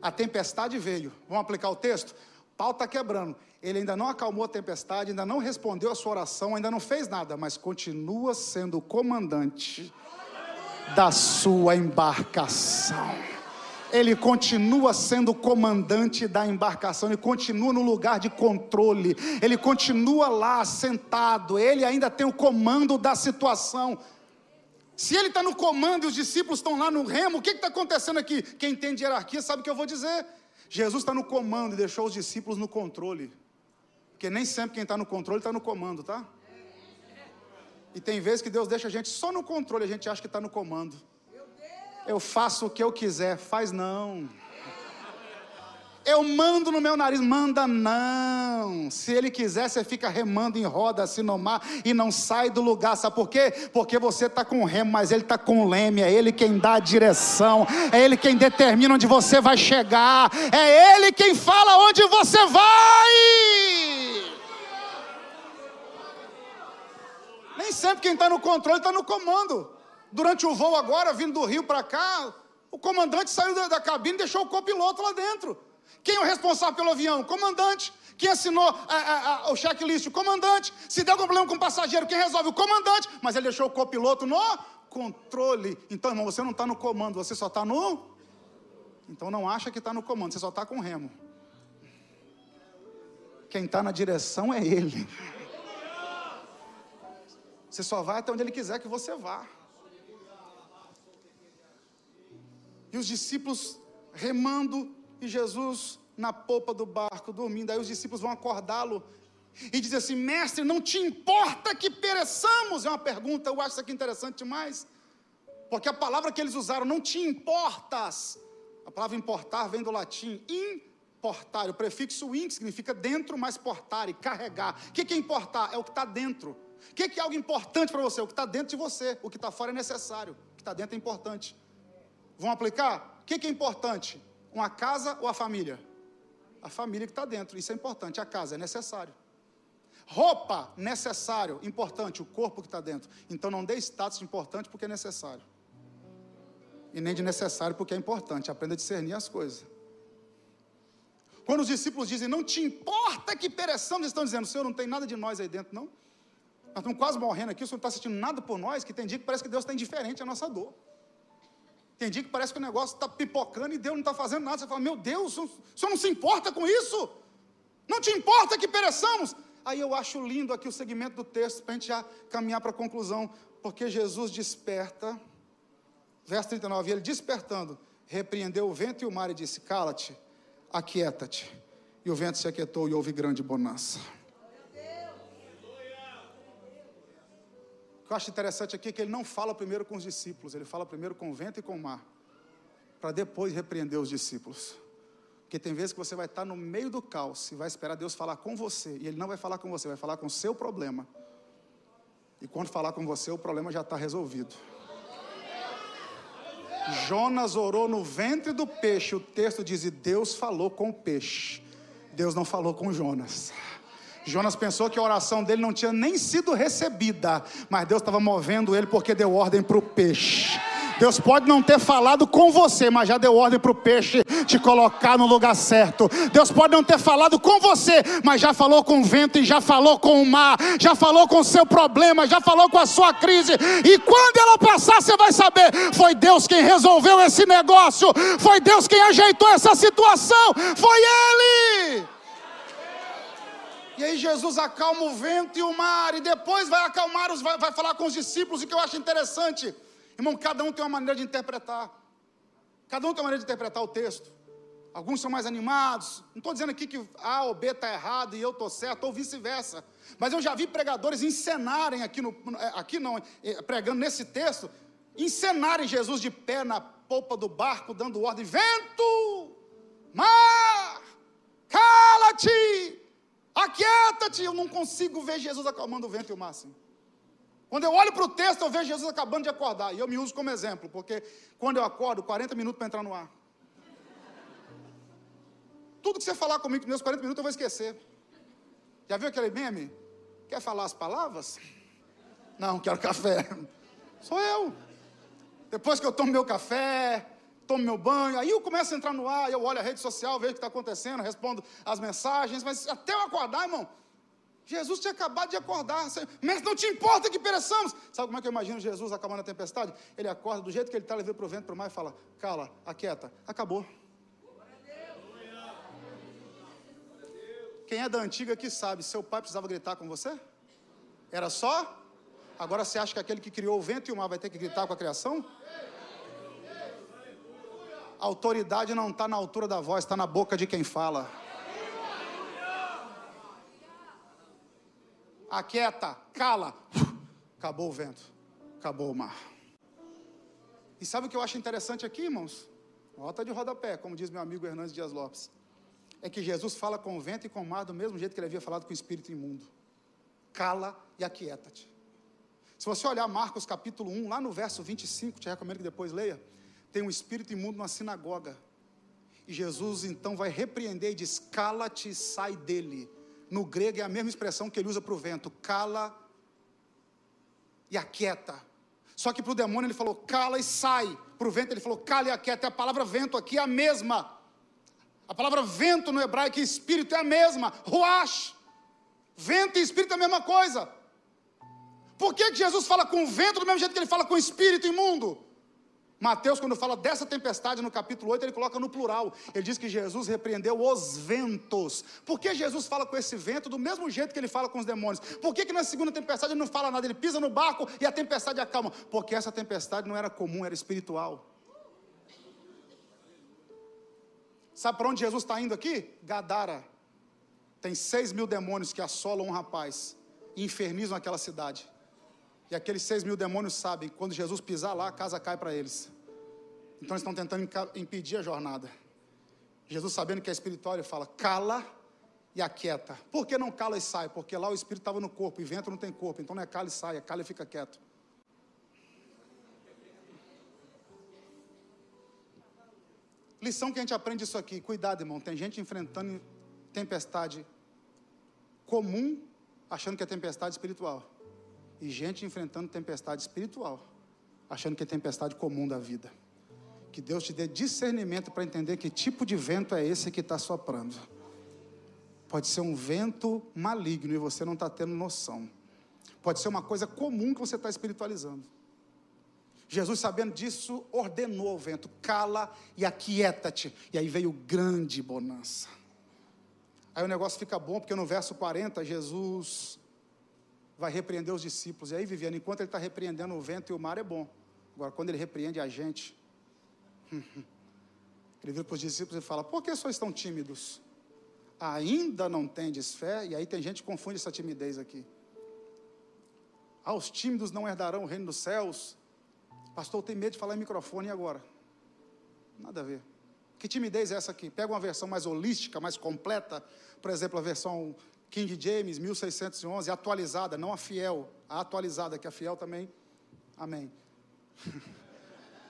Speaker 1: A tempestade veio. Vamos aplicar o texto? Pau está quebrando. Ele ainda não acalmou a tempestade, ainda não respondeu a sua oração, ainda não fez nada, mas continua sendo o comandante da sua embarcação ele continua sendo comandante da embarcação, ele continua no lugar de controle, ele continua lá sentado, ele ainda tem o comando da situação. Se ele está no comando e os discípulos estão lá no remo, o que está acontecendo aqui? Quem entende hierarquia sabe o que eu vou dizer. Jesus está no comando e deixou os discípulos no controle. Porque nem sempre quem está no controle está no comando, tá? E tem vezes que Deus deixa a gente só no controle, a gente acha que está no comando eu faço o que eu quiser. Faz não. Eu mando no meu nariz, manda não. Se ele quiser, você fica remando em roda assim no mar e não sai do lugar. Sabe por quê? Porque você está com remo, mas ele está com leme. É ele quem dá a direção. É ele quem determina onde você vai chegar. É ele quem fala onde você vai. Nem sempre quem está no controle está no comando. Durante o voo agora, vindo do Rio para cá, o comandante saiu da, da, cabine e deixou o copiloto lá dentro. Quem é o responsável pelo avião? Comandante. Quem assinou a, a, a, o checklist? O comandante. Se der algum problema com o passageiro, quem resolve? O comandante. Mas ele deixou o copiloto no controle. Então, irmão, você não está no comando, você só está no. Então não acha que está no comando, você só está com remo. Quem está na direção é ele. Você só vai até onde ele quiser que você vá. E os discípulos remando e Jesus na popa do barco, dormindo. Aí os discípulos vão acordá-lo e dizem assim: Mestre, não te importa que pereçamos? É uma pergunta, eu acho isso aqui interessante demais. Porque a palavra que eles usaram, não te importas. A palavra importar vem do latim importar. O prefixo in significa dentro, mais portar e carregar. O que é importar? É o que está dentro. O que é algo importante para você? O que está dentro de você. O que está fora é necessário. O que está dentro é importante. Vão aplicar? O que, é importante? Uma casa ou a família? A família que está dentro, isso é importante. A casa é necessário. Roupa, necessário, importante. O corpo que está dentro. Então não dê status de importante porque é necessário. E nem de necessário porque é importante. Aprenda a discernir as coisas. Quando os discípulos dizem, não te importa que pereçamos, eles estão dizendo, Senhor, não tem nada de nós aí dentro, não. Nós estamos quase morrendo aqui, o Senhor não está sentindo nada por nós, que tem dia que parece que Deus está indiferente à nossa dor. Tem dia que parece que o negócio está pipocando e Deus não está fazendo nada. Você fala, meu Deus, o senhor não se importa com isso? Não te importa que pereçamos? Aí eu acho lindo aqui o segmento do texto, para a gente já caminhar para a conclusão, porque Jesus desperta, verso 39, ele despertando, repreendeu o vento e o mar e disse: Cala-te, aquieta-te. E o vento se aquietou e houve grande bonança. Que eu acho interessante aqui é que ele não fala primeiro com os discípulos, ele fala primeiro com o vento e com o mar, para depois repreender os discípulos. Porque tem vezes que você vai estar no meio do caos e vai esperar Deus falar com você, e Ele não vai falar com você, vai falar com o seu problema. E quando falar com você, o problema já está resolvido. Jonas orou no ventre do peixe. O texto diz: e Deus falou com o peixe. Deus não falou com Jonas. Jonas pensou que a oração dele não tinha nem sido recebida, mas Deus estava movendo ele porque deu ordem para o peixe. Deus pode não ter falado com você, mas já deu ordem para o peixe te colocar no lugar certo. Deus pode não ter falado com você, mas já falou com o vento e já falou com o mar, já falou com o seu problema, já falou com a sua crise. E quando ela passar, você vai saber: foi Deus quem resolveu esse negócio, foi Deus quem ajeitou essa situação, foi Ele. E aí Jesus acalma o vento e o mar, e depois vai acalmar os, vai, vai falar com os discípulos, e que eu acho interessante. Irmão, cada um tem uma maneira de interpretar. Cada um tem uma maneira de interpretar o texto. Alguns são mais animados. Não estou dizendo aqui que A ou B está errado e eu estou certo, ou vice-versa. Mas eu já vi pregadores encenarem aqui, no, é, aqui não, é, pregando nesse texto, encenarem Jesus de pé na polpa do barco, dando ordem: vento, mar, cala-te, aquieta-te. Eu não consigo ver Jesus acalmando o vento e o assim. Quando eu olho para o texto, eu vejo Jesus acabando de acordar. E eu me uso como exemplo, porque quando eu acordo, 40 minutos para entrar no ar. Tudo que você falar comigo nos meus 40 minutos eu vou esquecer. Já viu aquele meme? Quer falar as palavras? Não, quero café. Sou eu. Depois que eu tomo meu café, tomo meu banho, aí eu começo a entrar no ar, eu olho a rede social, vejo o que está acontecendo, respondo as mensagens, mas até eu acordar, irmão, Jesus tinha acabado de acordar. Mas não te importa que pereçamos. Sabe como é que eu imagino Jesus acabando a tempestade? Ele acorda do jeito que ele está, ele vira para o vento, para o mar e fala: Cala, aquieta, acabou. Quem é da antiga aqui sabe, seu pai precisava gritar com você? Era só? Agora você acha que aquele que criou o vento e o mar vai ter que gritar com a criação? A autoridade não está na altura da voz, está na boca de quem fala. aquieta, cala. Acabou o vento, acabou o mar. E sabe o que eu acho interessante aqui, irmãos? Rota de rodapé, como diz meu amigo Hernandes Dias Lopes. É que Jesus fala com o vento e com o mar do mesmo jeito que ele havia falado com o espírito imundo. Cala e aquieta-te. Se você olhar Marcos capítulo 1, lá no verso 25, te recomendo que depois leia, tem um espírito imundo numa sinagoga. E Jesus então vai repreender e diz: Cala-te sai dele no grego é a mesma expressão que ele usa para o vento: cala e aquieta. Só que para o demônio ele falou cala e sai. Para o vento ele falou cala e aquieta. A palavra vento aqui é a mesma. A palavra vento no hebraico e espírito é a mesma. Ruach. Vento e espírito é a mesma coisa. Por que, que Jesus fala com vento do mesmo jeito que ele fala com o espírito imundo? Mateus, quando fala dessa tempestade no capítulo 8, ele coloca no plural. Ele diz que Jesus repreendeu os ventos. Por que Jesus fala com esse vento do mesmo jeito que ele fala com os demônios? Por que, que na segunda tempestade ele não fala nada? Ele pisa no barco e a tempestade acalma. Porque essa tempestade não era comum, era espiritual. Sabe para onde Jesus está indo aqui? Gadara. Tem seis mil demônios que assolam um rapaz e infernizam aquela cidade. E aqueles seis mil demônios sabem, quando Jesus pisar lá, a casa cai para eles. Então eles estão tentando impedir a jornada. Jesus, sabendo que é espiritual, ele fala: cala e aquieta. Por que não cala e sai? Porque lá o espírito estava no corpo, e vento não tem corpo. Então não é cala e sai, é cala e fica quieto. Lição que a gente aprende isso aqui: cuidado, irmão. Tem gente enfrentando tempestade comum, achando que é tempestade espiritual e gente enfrentando tempestade espiritual, achando que é tempestade comum da vida. Que Deus te dê discernimento para entender que tipo de vento é esse que está soprando. Pode ser um vento maligno e você não está tendo noção. Pode ser uma coisa comum que você está espiritualizando. Jesus, sabendo disso, ordenou ao vento: cala e aquieta-te. E aí veio grande bonança. Aí o negócio fica bom, porque no verso 40, Jesus vai repreender os discípulos. E aí, Viviane, enquanto ele está repreendendo o vento e o mar, é bom. Agora, quando ele repreende a gente, ele vira para os discípulos e fala: Por que sois tão tímidos? Ainda não tendes fé? E aí tem gente que confunde essa timidez aqui. Ah, os tímidos não herdarão o reino dos céus. Pastor, tem medo de falar em microfone agora? Nada a ver. Que timidez é essa aqui? Pega uma versão mais holística, mais completa, por exemplo, a versão King James 1611, atualizada, não a fiel, a atualizada, que a fiel também, amém.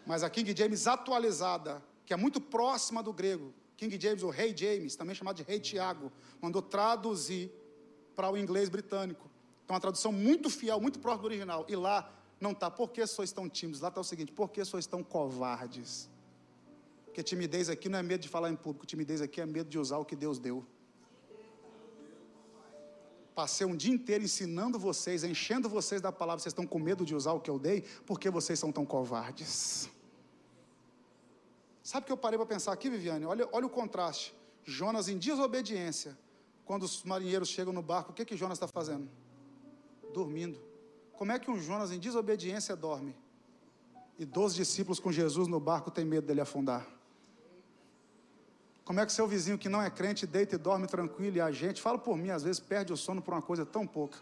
Speaker 1: Mas a King James atualizada, que é muito próxima do grego, King James, o rei James, também chamado de rei Tiago, mandou traduzir para o inglês britânico. Então, uma tradução muito fiel, muito próxima do original. E lá não está, por que sois tão tímidos? Lá está o seguinte, por que sois tão covardes? Porque timidez aqui não é medo de falar em público, timidez aqui é medo de usar o que Deus deu. Passei um dia inteiro ensinando vocês, enchendo vocês da palavra, vocês estão com medo de usar o que eu dei, porque vocês são tão covardes. Sabe o que eu parei para pensar aqui, Viviane? Olha, olha o contraste. Jonas em desobediência. Quando os marinheiros chegam no barco, o que, que Jonas está fazendo? Dormindo. Como é que um Jonas em desobediência dorme? E dois discípulos com Jesus no barco têm medo dele afundar. Como é que seu vizinho que não é crente deita e dorme tranquilo e a gente, fala por mim, às vezes perde o sono por uma coisa tão pouca?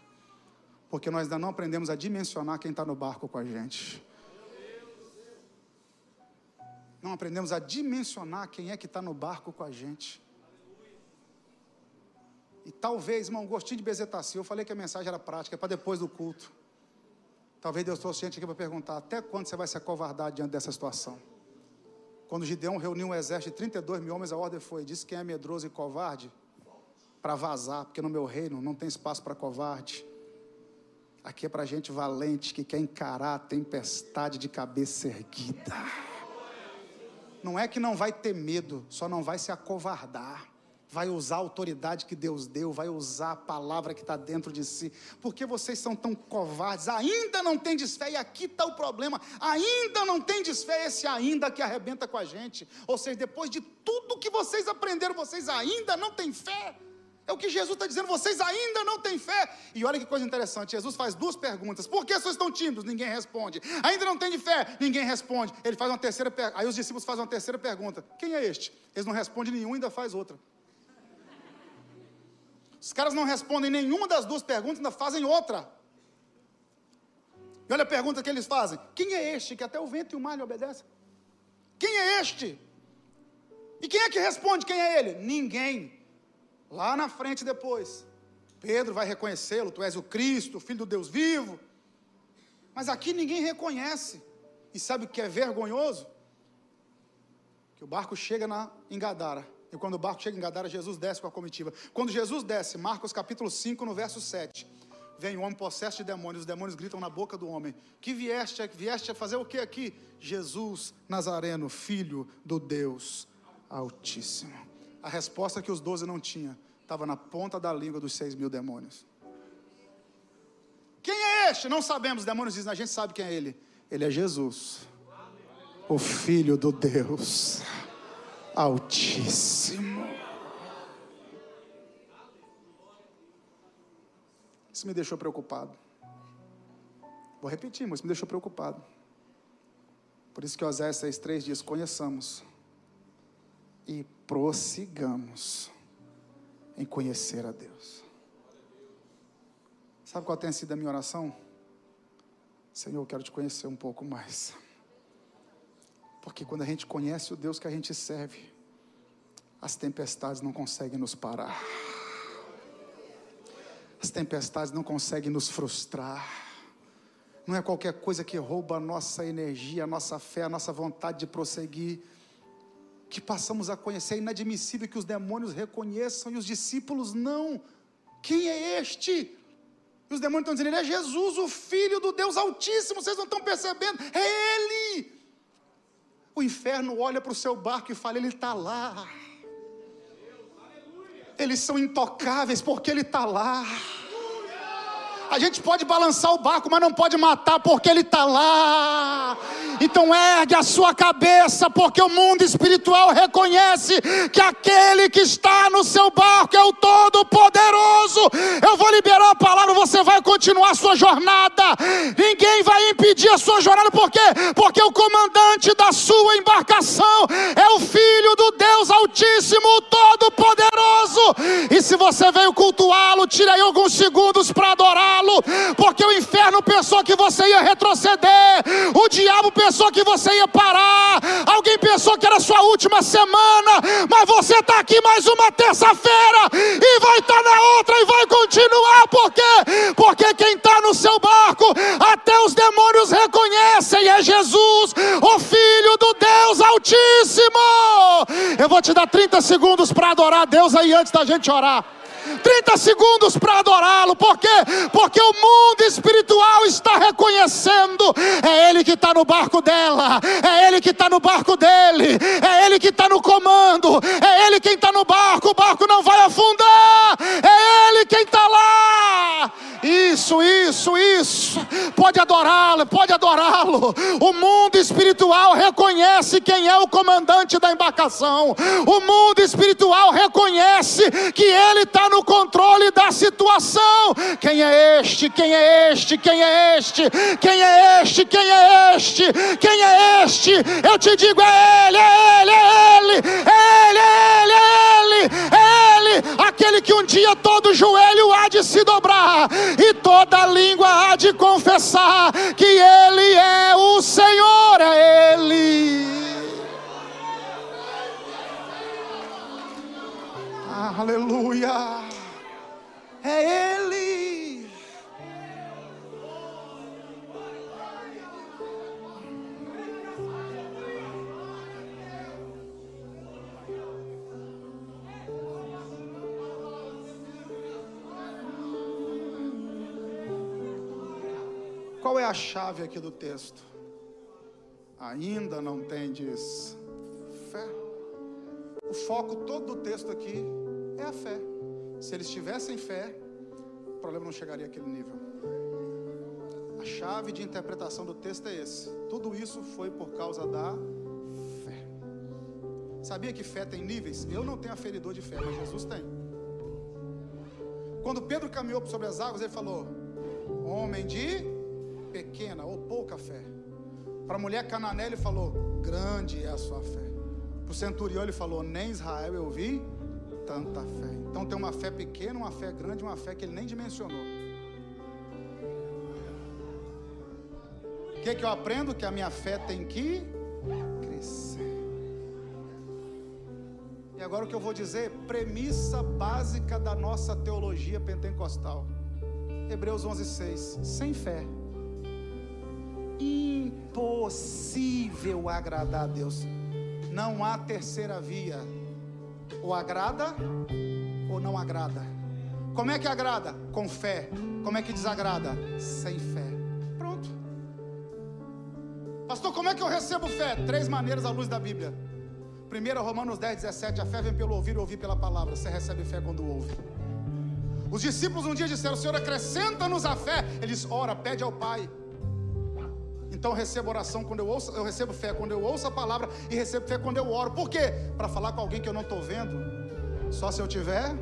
Speaker 1: Porque nós ainda não aprendemos a dimensionar quem está no barco com a gente. Não aprendemos a dimensionar quem é que está no barco com a gente. E talvez, irmão, gostinho de bezetacil, eu falei que a mensagem era prática, é para depois do culto. Talvez Deus trouxe gente aqui para perguntar: até quando você vai se acovardar diante dessa situação? Quando Gideão reuniu um exército de 32 mil homens, a ordem foi: disse quem é medroso e covarde, para vazar, porque no meu reino não tem espaço para covarde. Aqui é para gente valente que quer encarar a tempestade de cabeça erguida. Não é que não vai ter medo, só não vai se acovardar vai usar a autoridade que Deus deu, vai usar a palavra que está dentro de si. Porque vocês são tão covardes, ainda não tem desfé, e aqui está o problema, ainda não tem desfé, esse ainda que arrebenta com a gente. Ou seja, depois de tudo que vocês aprenderam, vocês ainda não têm fé. É o que Jesus está dizendo, vocês ainda não têm fé. E olha que coisa interessante, Jesus faz duas perguntas. Por que vocês estão tímidos? Ninguém responde. Ainda não tem fé? Ninguém responde. Ele faz uma terceira pergunta. Aí os discípulos fazem uma terceira pergunta. Quem é este? Eles não respondem nenhum, ainda faz outra. Os caras não respondem nenhuma das duas perguntas, ainda fazem outra. E olha a pergunta que eles fazem: Quem é este que até o vento e o mar lhe obedecem? Quem é este? E quem é que responde quem é ele? Ninguém. Lá na frente depois. Pedro vai reconhecê-lo, tu és o Cristo, o Filho do Deus vivo. Mas aqui ninguém reconhece. E sabe o que é vergonhoso? Que o barco chega na Engadara. E quando o barco chega em Gadara, Jesus desce com a comitiva. Quando Jesus desce, Marcos capítulo 5, no verso 7, vem o homem possesso de demônios, os demônios gritam na boca do homem: Que vieste, vieste a fazer o que aqui? Jesus Nazareno, filho do Deus Altíssimo. A resposta que os doze não tinham estava na ponta da língua dos seis mil demônios. Quem é este? Não sabemos. Os demônios dizem: A gente sabe quem é ele. Ele é Jesus, o Filho do Deus Altíssimo. Isso me deixou preocupado. Vou repetir, mas isso me deixou preocupado. Por isso que Oséias 6,3 diz: Conheçamos e prossigamos em conhecer a Deus. Sabe qual tem sido a minha oração? Senhor, eu quero te conhecer um pouco mais. Porque quando a gente conhece o Deus que a gente serve, as tempestades não conseguem nos parar. As tempestades não conseguem nos frustrar. Não é qualquer coisa que rouba a nossa energia, a nossa fé, a nossa vontade de prosseguir. Que passamos a conhecer. É inadmissível que os demônios reconheçam e os discípulos não. Quem é este? E os demônios estão dizendo: Ele é Jesus, o Filho do Deus Altíssimo. Vocês não estão percebendo? É Ele. O inferno olha para o seu barco e fala: Ele está lá. Eles são intocáveis porque Ele está lá. A gente pode balançar o barco, mas não pode matar porque ele está lá. Então ergue a sua cabeça, porque o mundo espiritual reconhece que aquele que está no seu barco é o Todo-Poderoso. Eu vou liberar a palavra, você vai continuar a sua jornada. Ninguém vai impedir a sua jornada, por quê? Porque o comandante da sua embarcação é o Filho do Deus Altíssimo, Todo-Poderoso. E se você veio cultuá-lo, tire aí alguns segundos para adorar porque o inferno pensou que você ia retroceder, o diabo pensou que você ia parar, alguém pensou que era sua última semana, mas você está aqui mais uma terça-feira e vai estar tá na outra e vai continuar, por quê? Porque quem está no seu barco, até os demônios reconhecem, é Jesus, o Filho do Deus Altíssimo. Eu vou te dar 30 segundos para adorar a Deus aí antes da gente orar. 30 segundos para adorá-lo, por quê? Porque o mundo espiritual está reconhecendo: é Ele que está no barco dela, é Ele que está no barco dele, é Ele que está no comando, é Ele quem está no barco, o barco não vai afundar, é Ele quem está lá. Isso, isso, isso. Pode adorá-lo, pode adorá-lo. O mundo espiritual reconhece quem é o comandante da embarcação. O mundo espiritual reconhece que ele está no controle da situação. Quem é este? Quem é este? Quem é este? Quem é este? Quem é este? Quem é este? Eu te digo, é ele, é ele, é ele, é ele, é ele, é ele, é ele, aquele que um dia todo joelho há de se dobrar e toda língua há de confessar que Ele é o Senhor, é Ele. Aleluia, é Ele. A chave aqui do texto? Ainda não tendes fé? O foco todo do texto aqui é a fé. Se eles tivessem fé, o problema não chegaria àquele nível. A chave de interpretação do texto é esse. Tudo isso foi por causa da fé. Sabia que fé tem níveis? Eu não tenho aferidor de fé, mas Jesus tem. Quando Pedro caminhou sobre as águas, ele falou: Homem de pequena ou pouca fé. Para a mulher canané ele falou: grande é a sua fé. Para o centurião ele falou: nem Israel eu vi tanta fé. Então tem uma fé pequena, uma fé grande, uma fé que ele nem dimensionou. O que, que eu aprendo? Que a minha fé tem que crescer. E agora o que eu vou dizer, premissa básica da nossa teologia pentecostal. Hebreus 11:6. Sem fé impossível agradar a Deus. Não há terceira via. Ou agrada ou não agrada. Como é que agrada? Com fé. Como é que desagrada? Sem fé. Pronto. Pastor, como é que eu recebo fé? Três maneiras à luz da Bíblia. Primeiro, Romanos 10, 17. A fé vem pelo ouvir e ouvir pela palavra. Você recebe fé quando ouve. Os discípulos um dia disseram: Senhor, acrescenta-nos a fé. Eles, ora, pede ao Pai. Então eu recebo oração quando eu ouço, eu recebo fé quando eu ouço a palavra e recebo fé quando eu oro. Por quê? Para falar com alguém que eu não estou vendo. Só se eu tiver.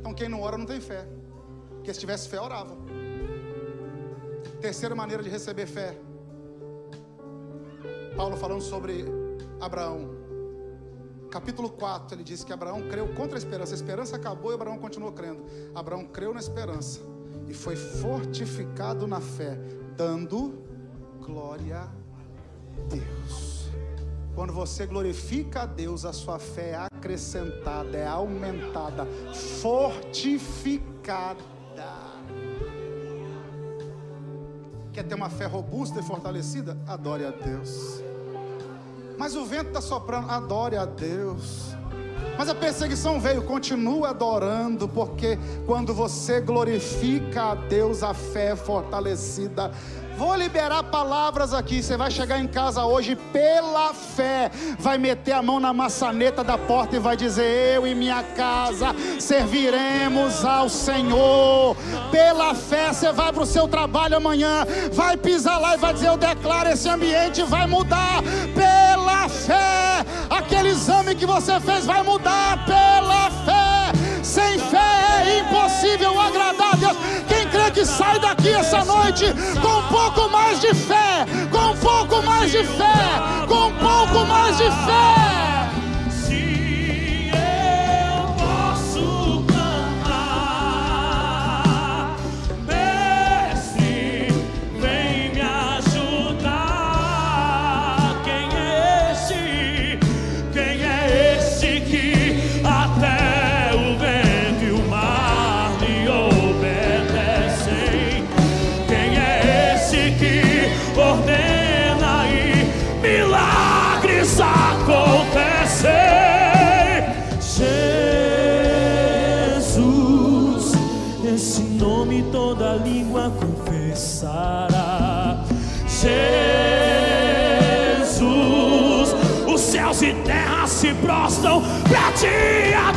Speaker 1: Então quem não ora não tem fé. Porque se tivesse fé, orava. Terceira maneira de receber fé. Paulo falando sobre Abraão. Capítulo 4, ele diz que Abraão creu contra a esperança. A esperança acabou e Abraão continuou crendo. Abraão creu na esperança e foi fortificado na fé, dando glória a Deus. Quando você glorifica a Deus, a sua fé é acrescentada, é aumentada, fortificada. Quer ter uma fé robusta e fortalecida? Adore a Deus. Mas o vento está soprando, adore a Deus. Mas a perseguição veio, continua adorando, porque quando você glorifica a Deus, a fé é fortalecida. Vou liberar palavras aqui. Você vai chegar em casa hoje pela fé, vai meter a mão na maçaneta da porta e vai dizer: Eu e minha casa serviremos ao Senhor. Pela fé, você vai para o seu trabalho amanhã, vai pisar lá e vai dizer: Eu declaro esse ambiente vai mudar. Pela fé, aquele exame que você fez vai mudar. Pela fé, sem fé é impossível agradar que sai daqui essa noite com um pouco mais de fé, com um pouco mais de fé, com um pouco mais de fé. Yeah.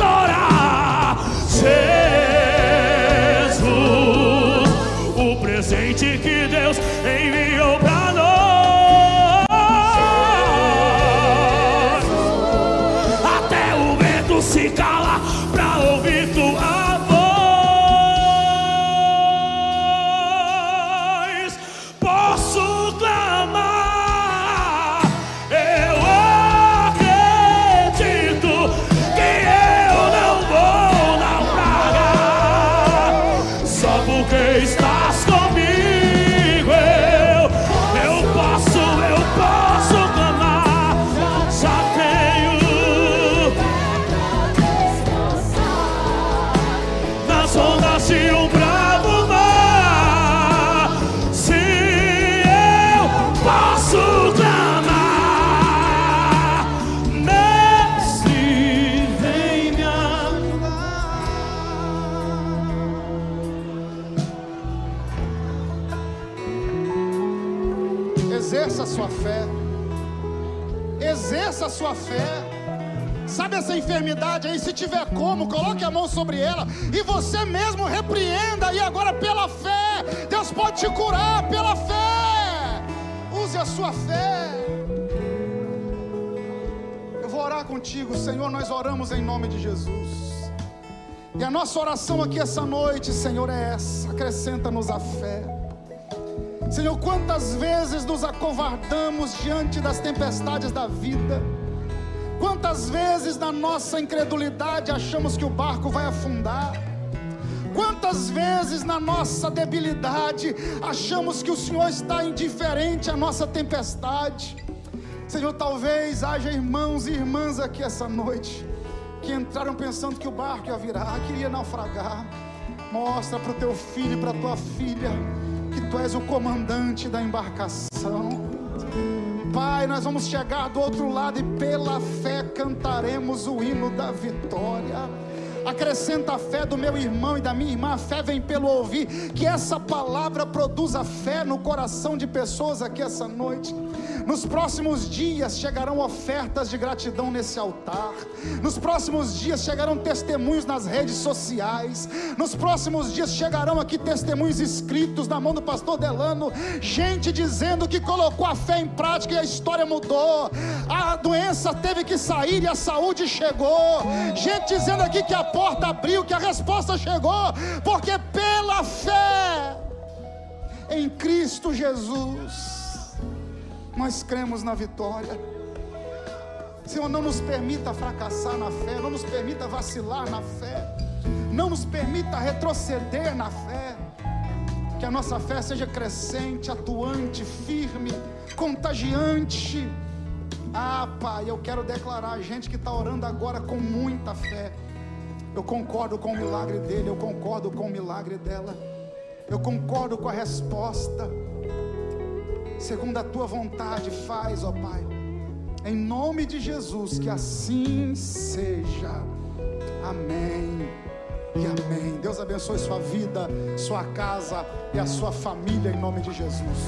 Speaker 1: Tiver como, coloque a mão sobre ela e você mesmo repreenda. E agora, pela fé, Deus pode te curar pela fé. Use a sua fé. Eu vou orar contigo, Senhor. Nós oramos em nome de Jesus. E a nossa oração aqui essa noite, Senhor, é essa: acrescenta-nos a fé. Senhor, quantas vezes nos acovardamos diante das tempestades da vida? Quantas vezes na nossa incredulidade achamos que o barco vai afundar? Quantas vezes na nossa debilidade achamos que o Senhor está indiferente à nossa tempestade? Senhor, talvez haja irmãos e irmãs aqui essa noite que entraram pensando que o barco ia virar, queria naufragar. Mostra para o teu filho e para a tua filha que tu és o comandante da embarcação. Pai, nós vamos chegar do outro lado e pela fé cantaremos o hino da vitória. Acrescenta a fé do meu irmão e da minha irmã, a fé vem pelo ouvir. Que essa palavra produza fé no coração de pessoas aqui essa noite. Nos próximos dias chegarão ofertas de gratidão nesse altar. Nos próximos dias chegarão testemunhos nas redes sociais. Nos próximos dias chegarão aqui testemunhos escritos na mão do pastor Delano. Gente dizendo que colocou a fé em prática e a história mudou. A doença teve que sair e a saúde chegou. Gente dizendo aqui que a porta abriu, que a resposta chegou. Porque pela fé em Cristo Jesus nós cremos na vitória. Senhor, não nos permita fracassar na fé, não nos permita vacilar na fé, não nos permita retroceder na fé. Que a nossa fé seja crescente, atuante, firme, contagiante. Ah, Pai, eu quero declarar a gente que está orando agora com muita fé. Eu concordo com o milagre dele, eu concordo com o milagre dela, eu concordo com a resposta segundo a tua vontade, faz, ó Pai. Em nome de Jesus, que assim seja. Amém. E amém. Deus abençoe sua vida, sua casa e a sua família em nome de Jesus.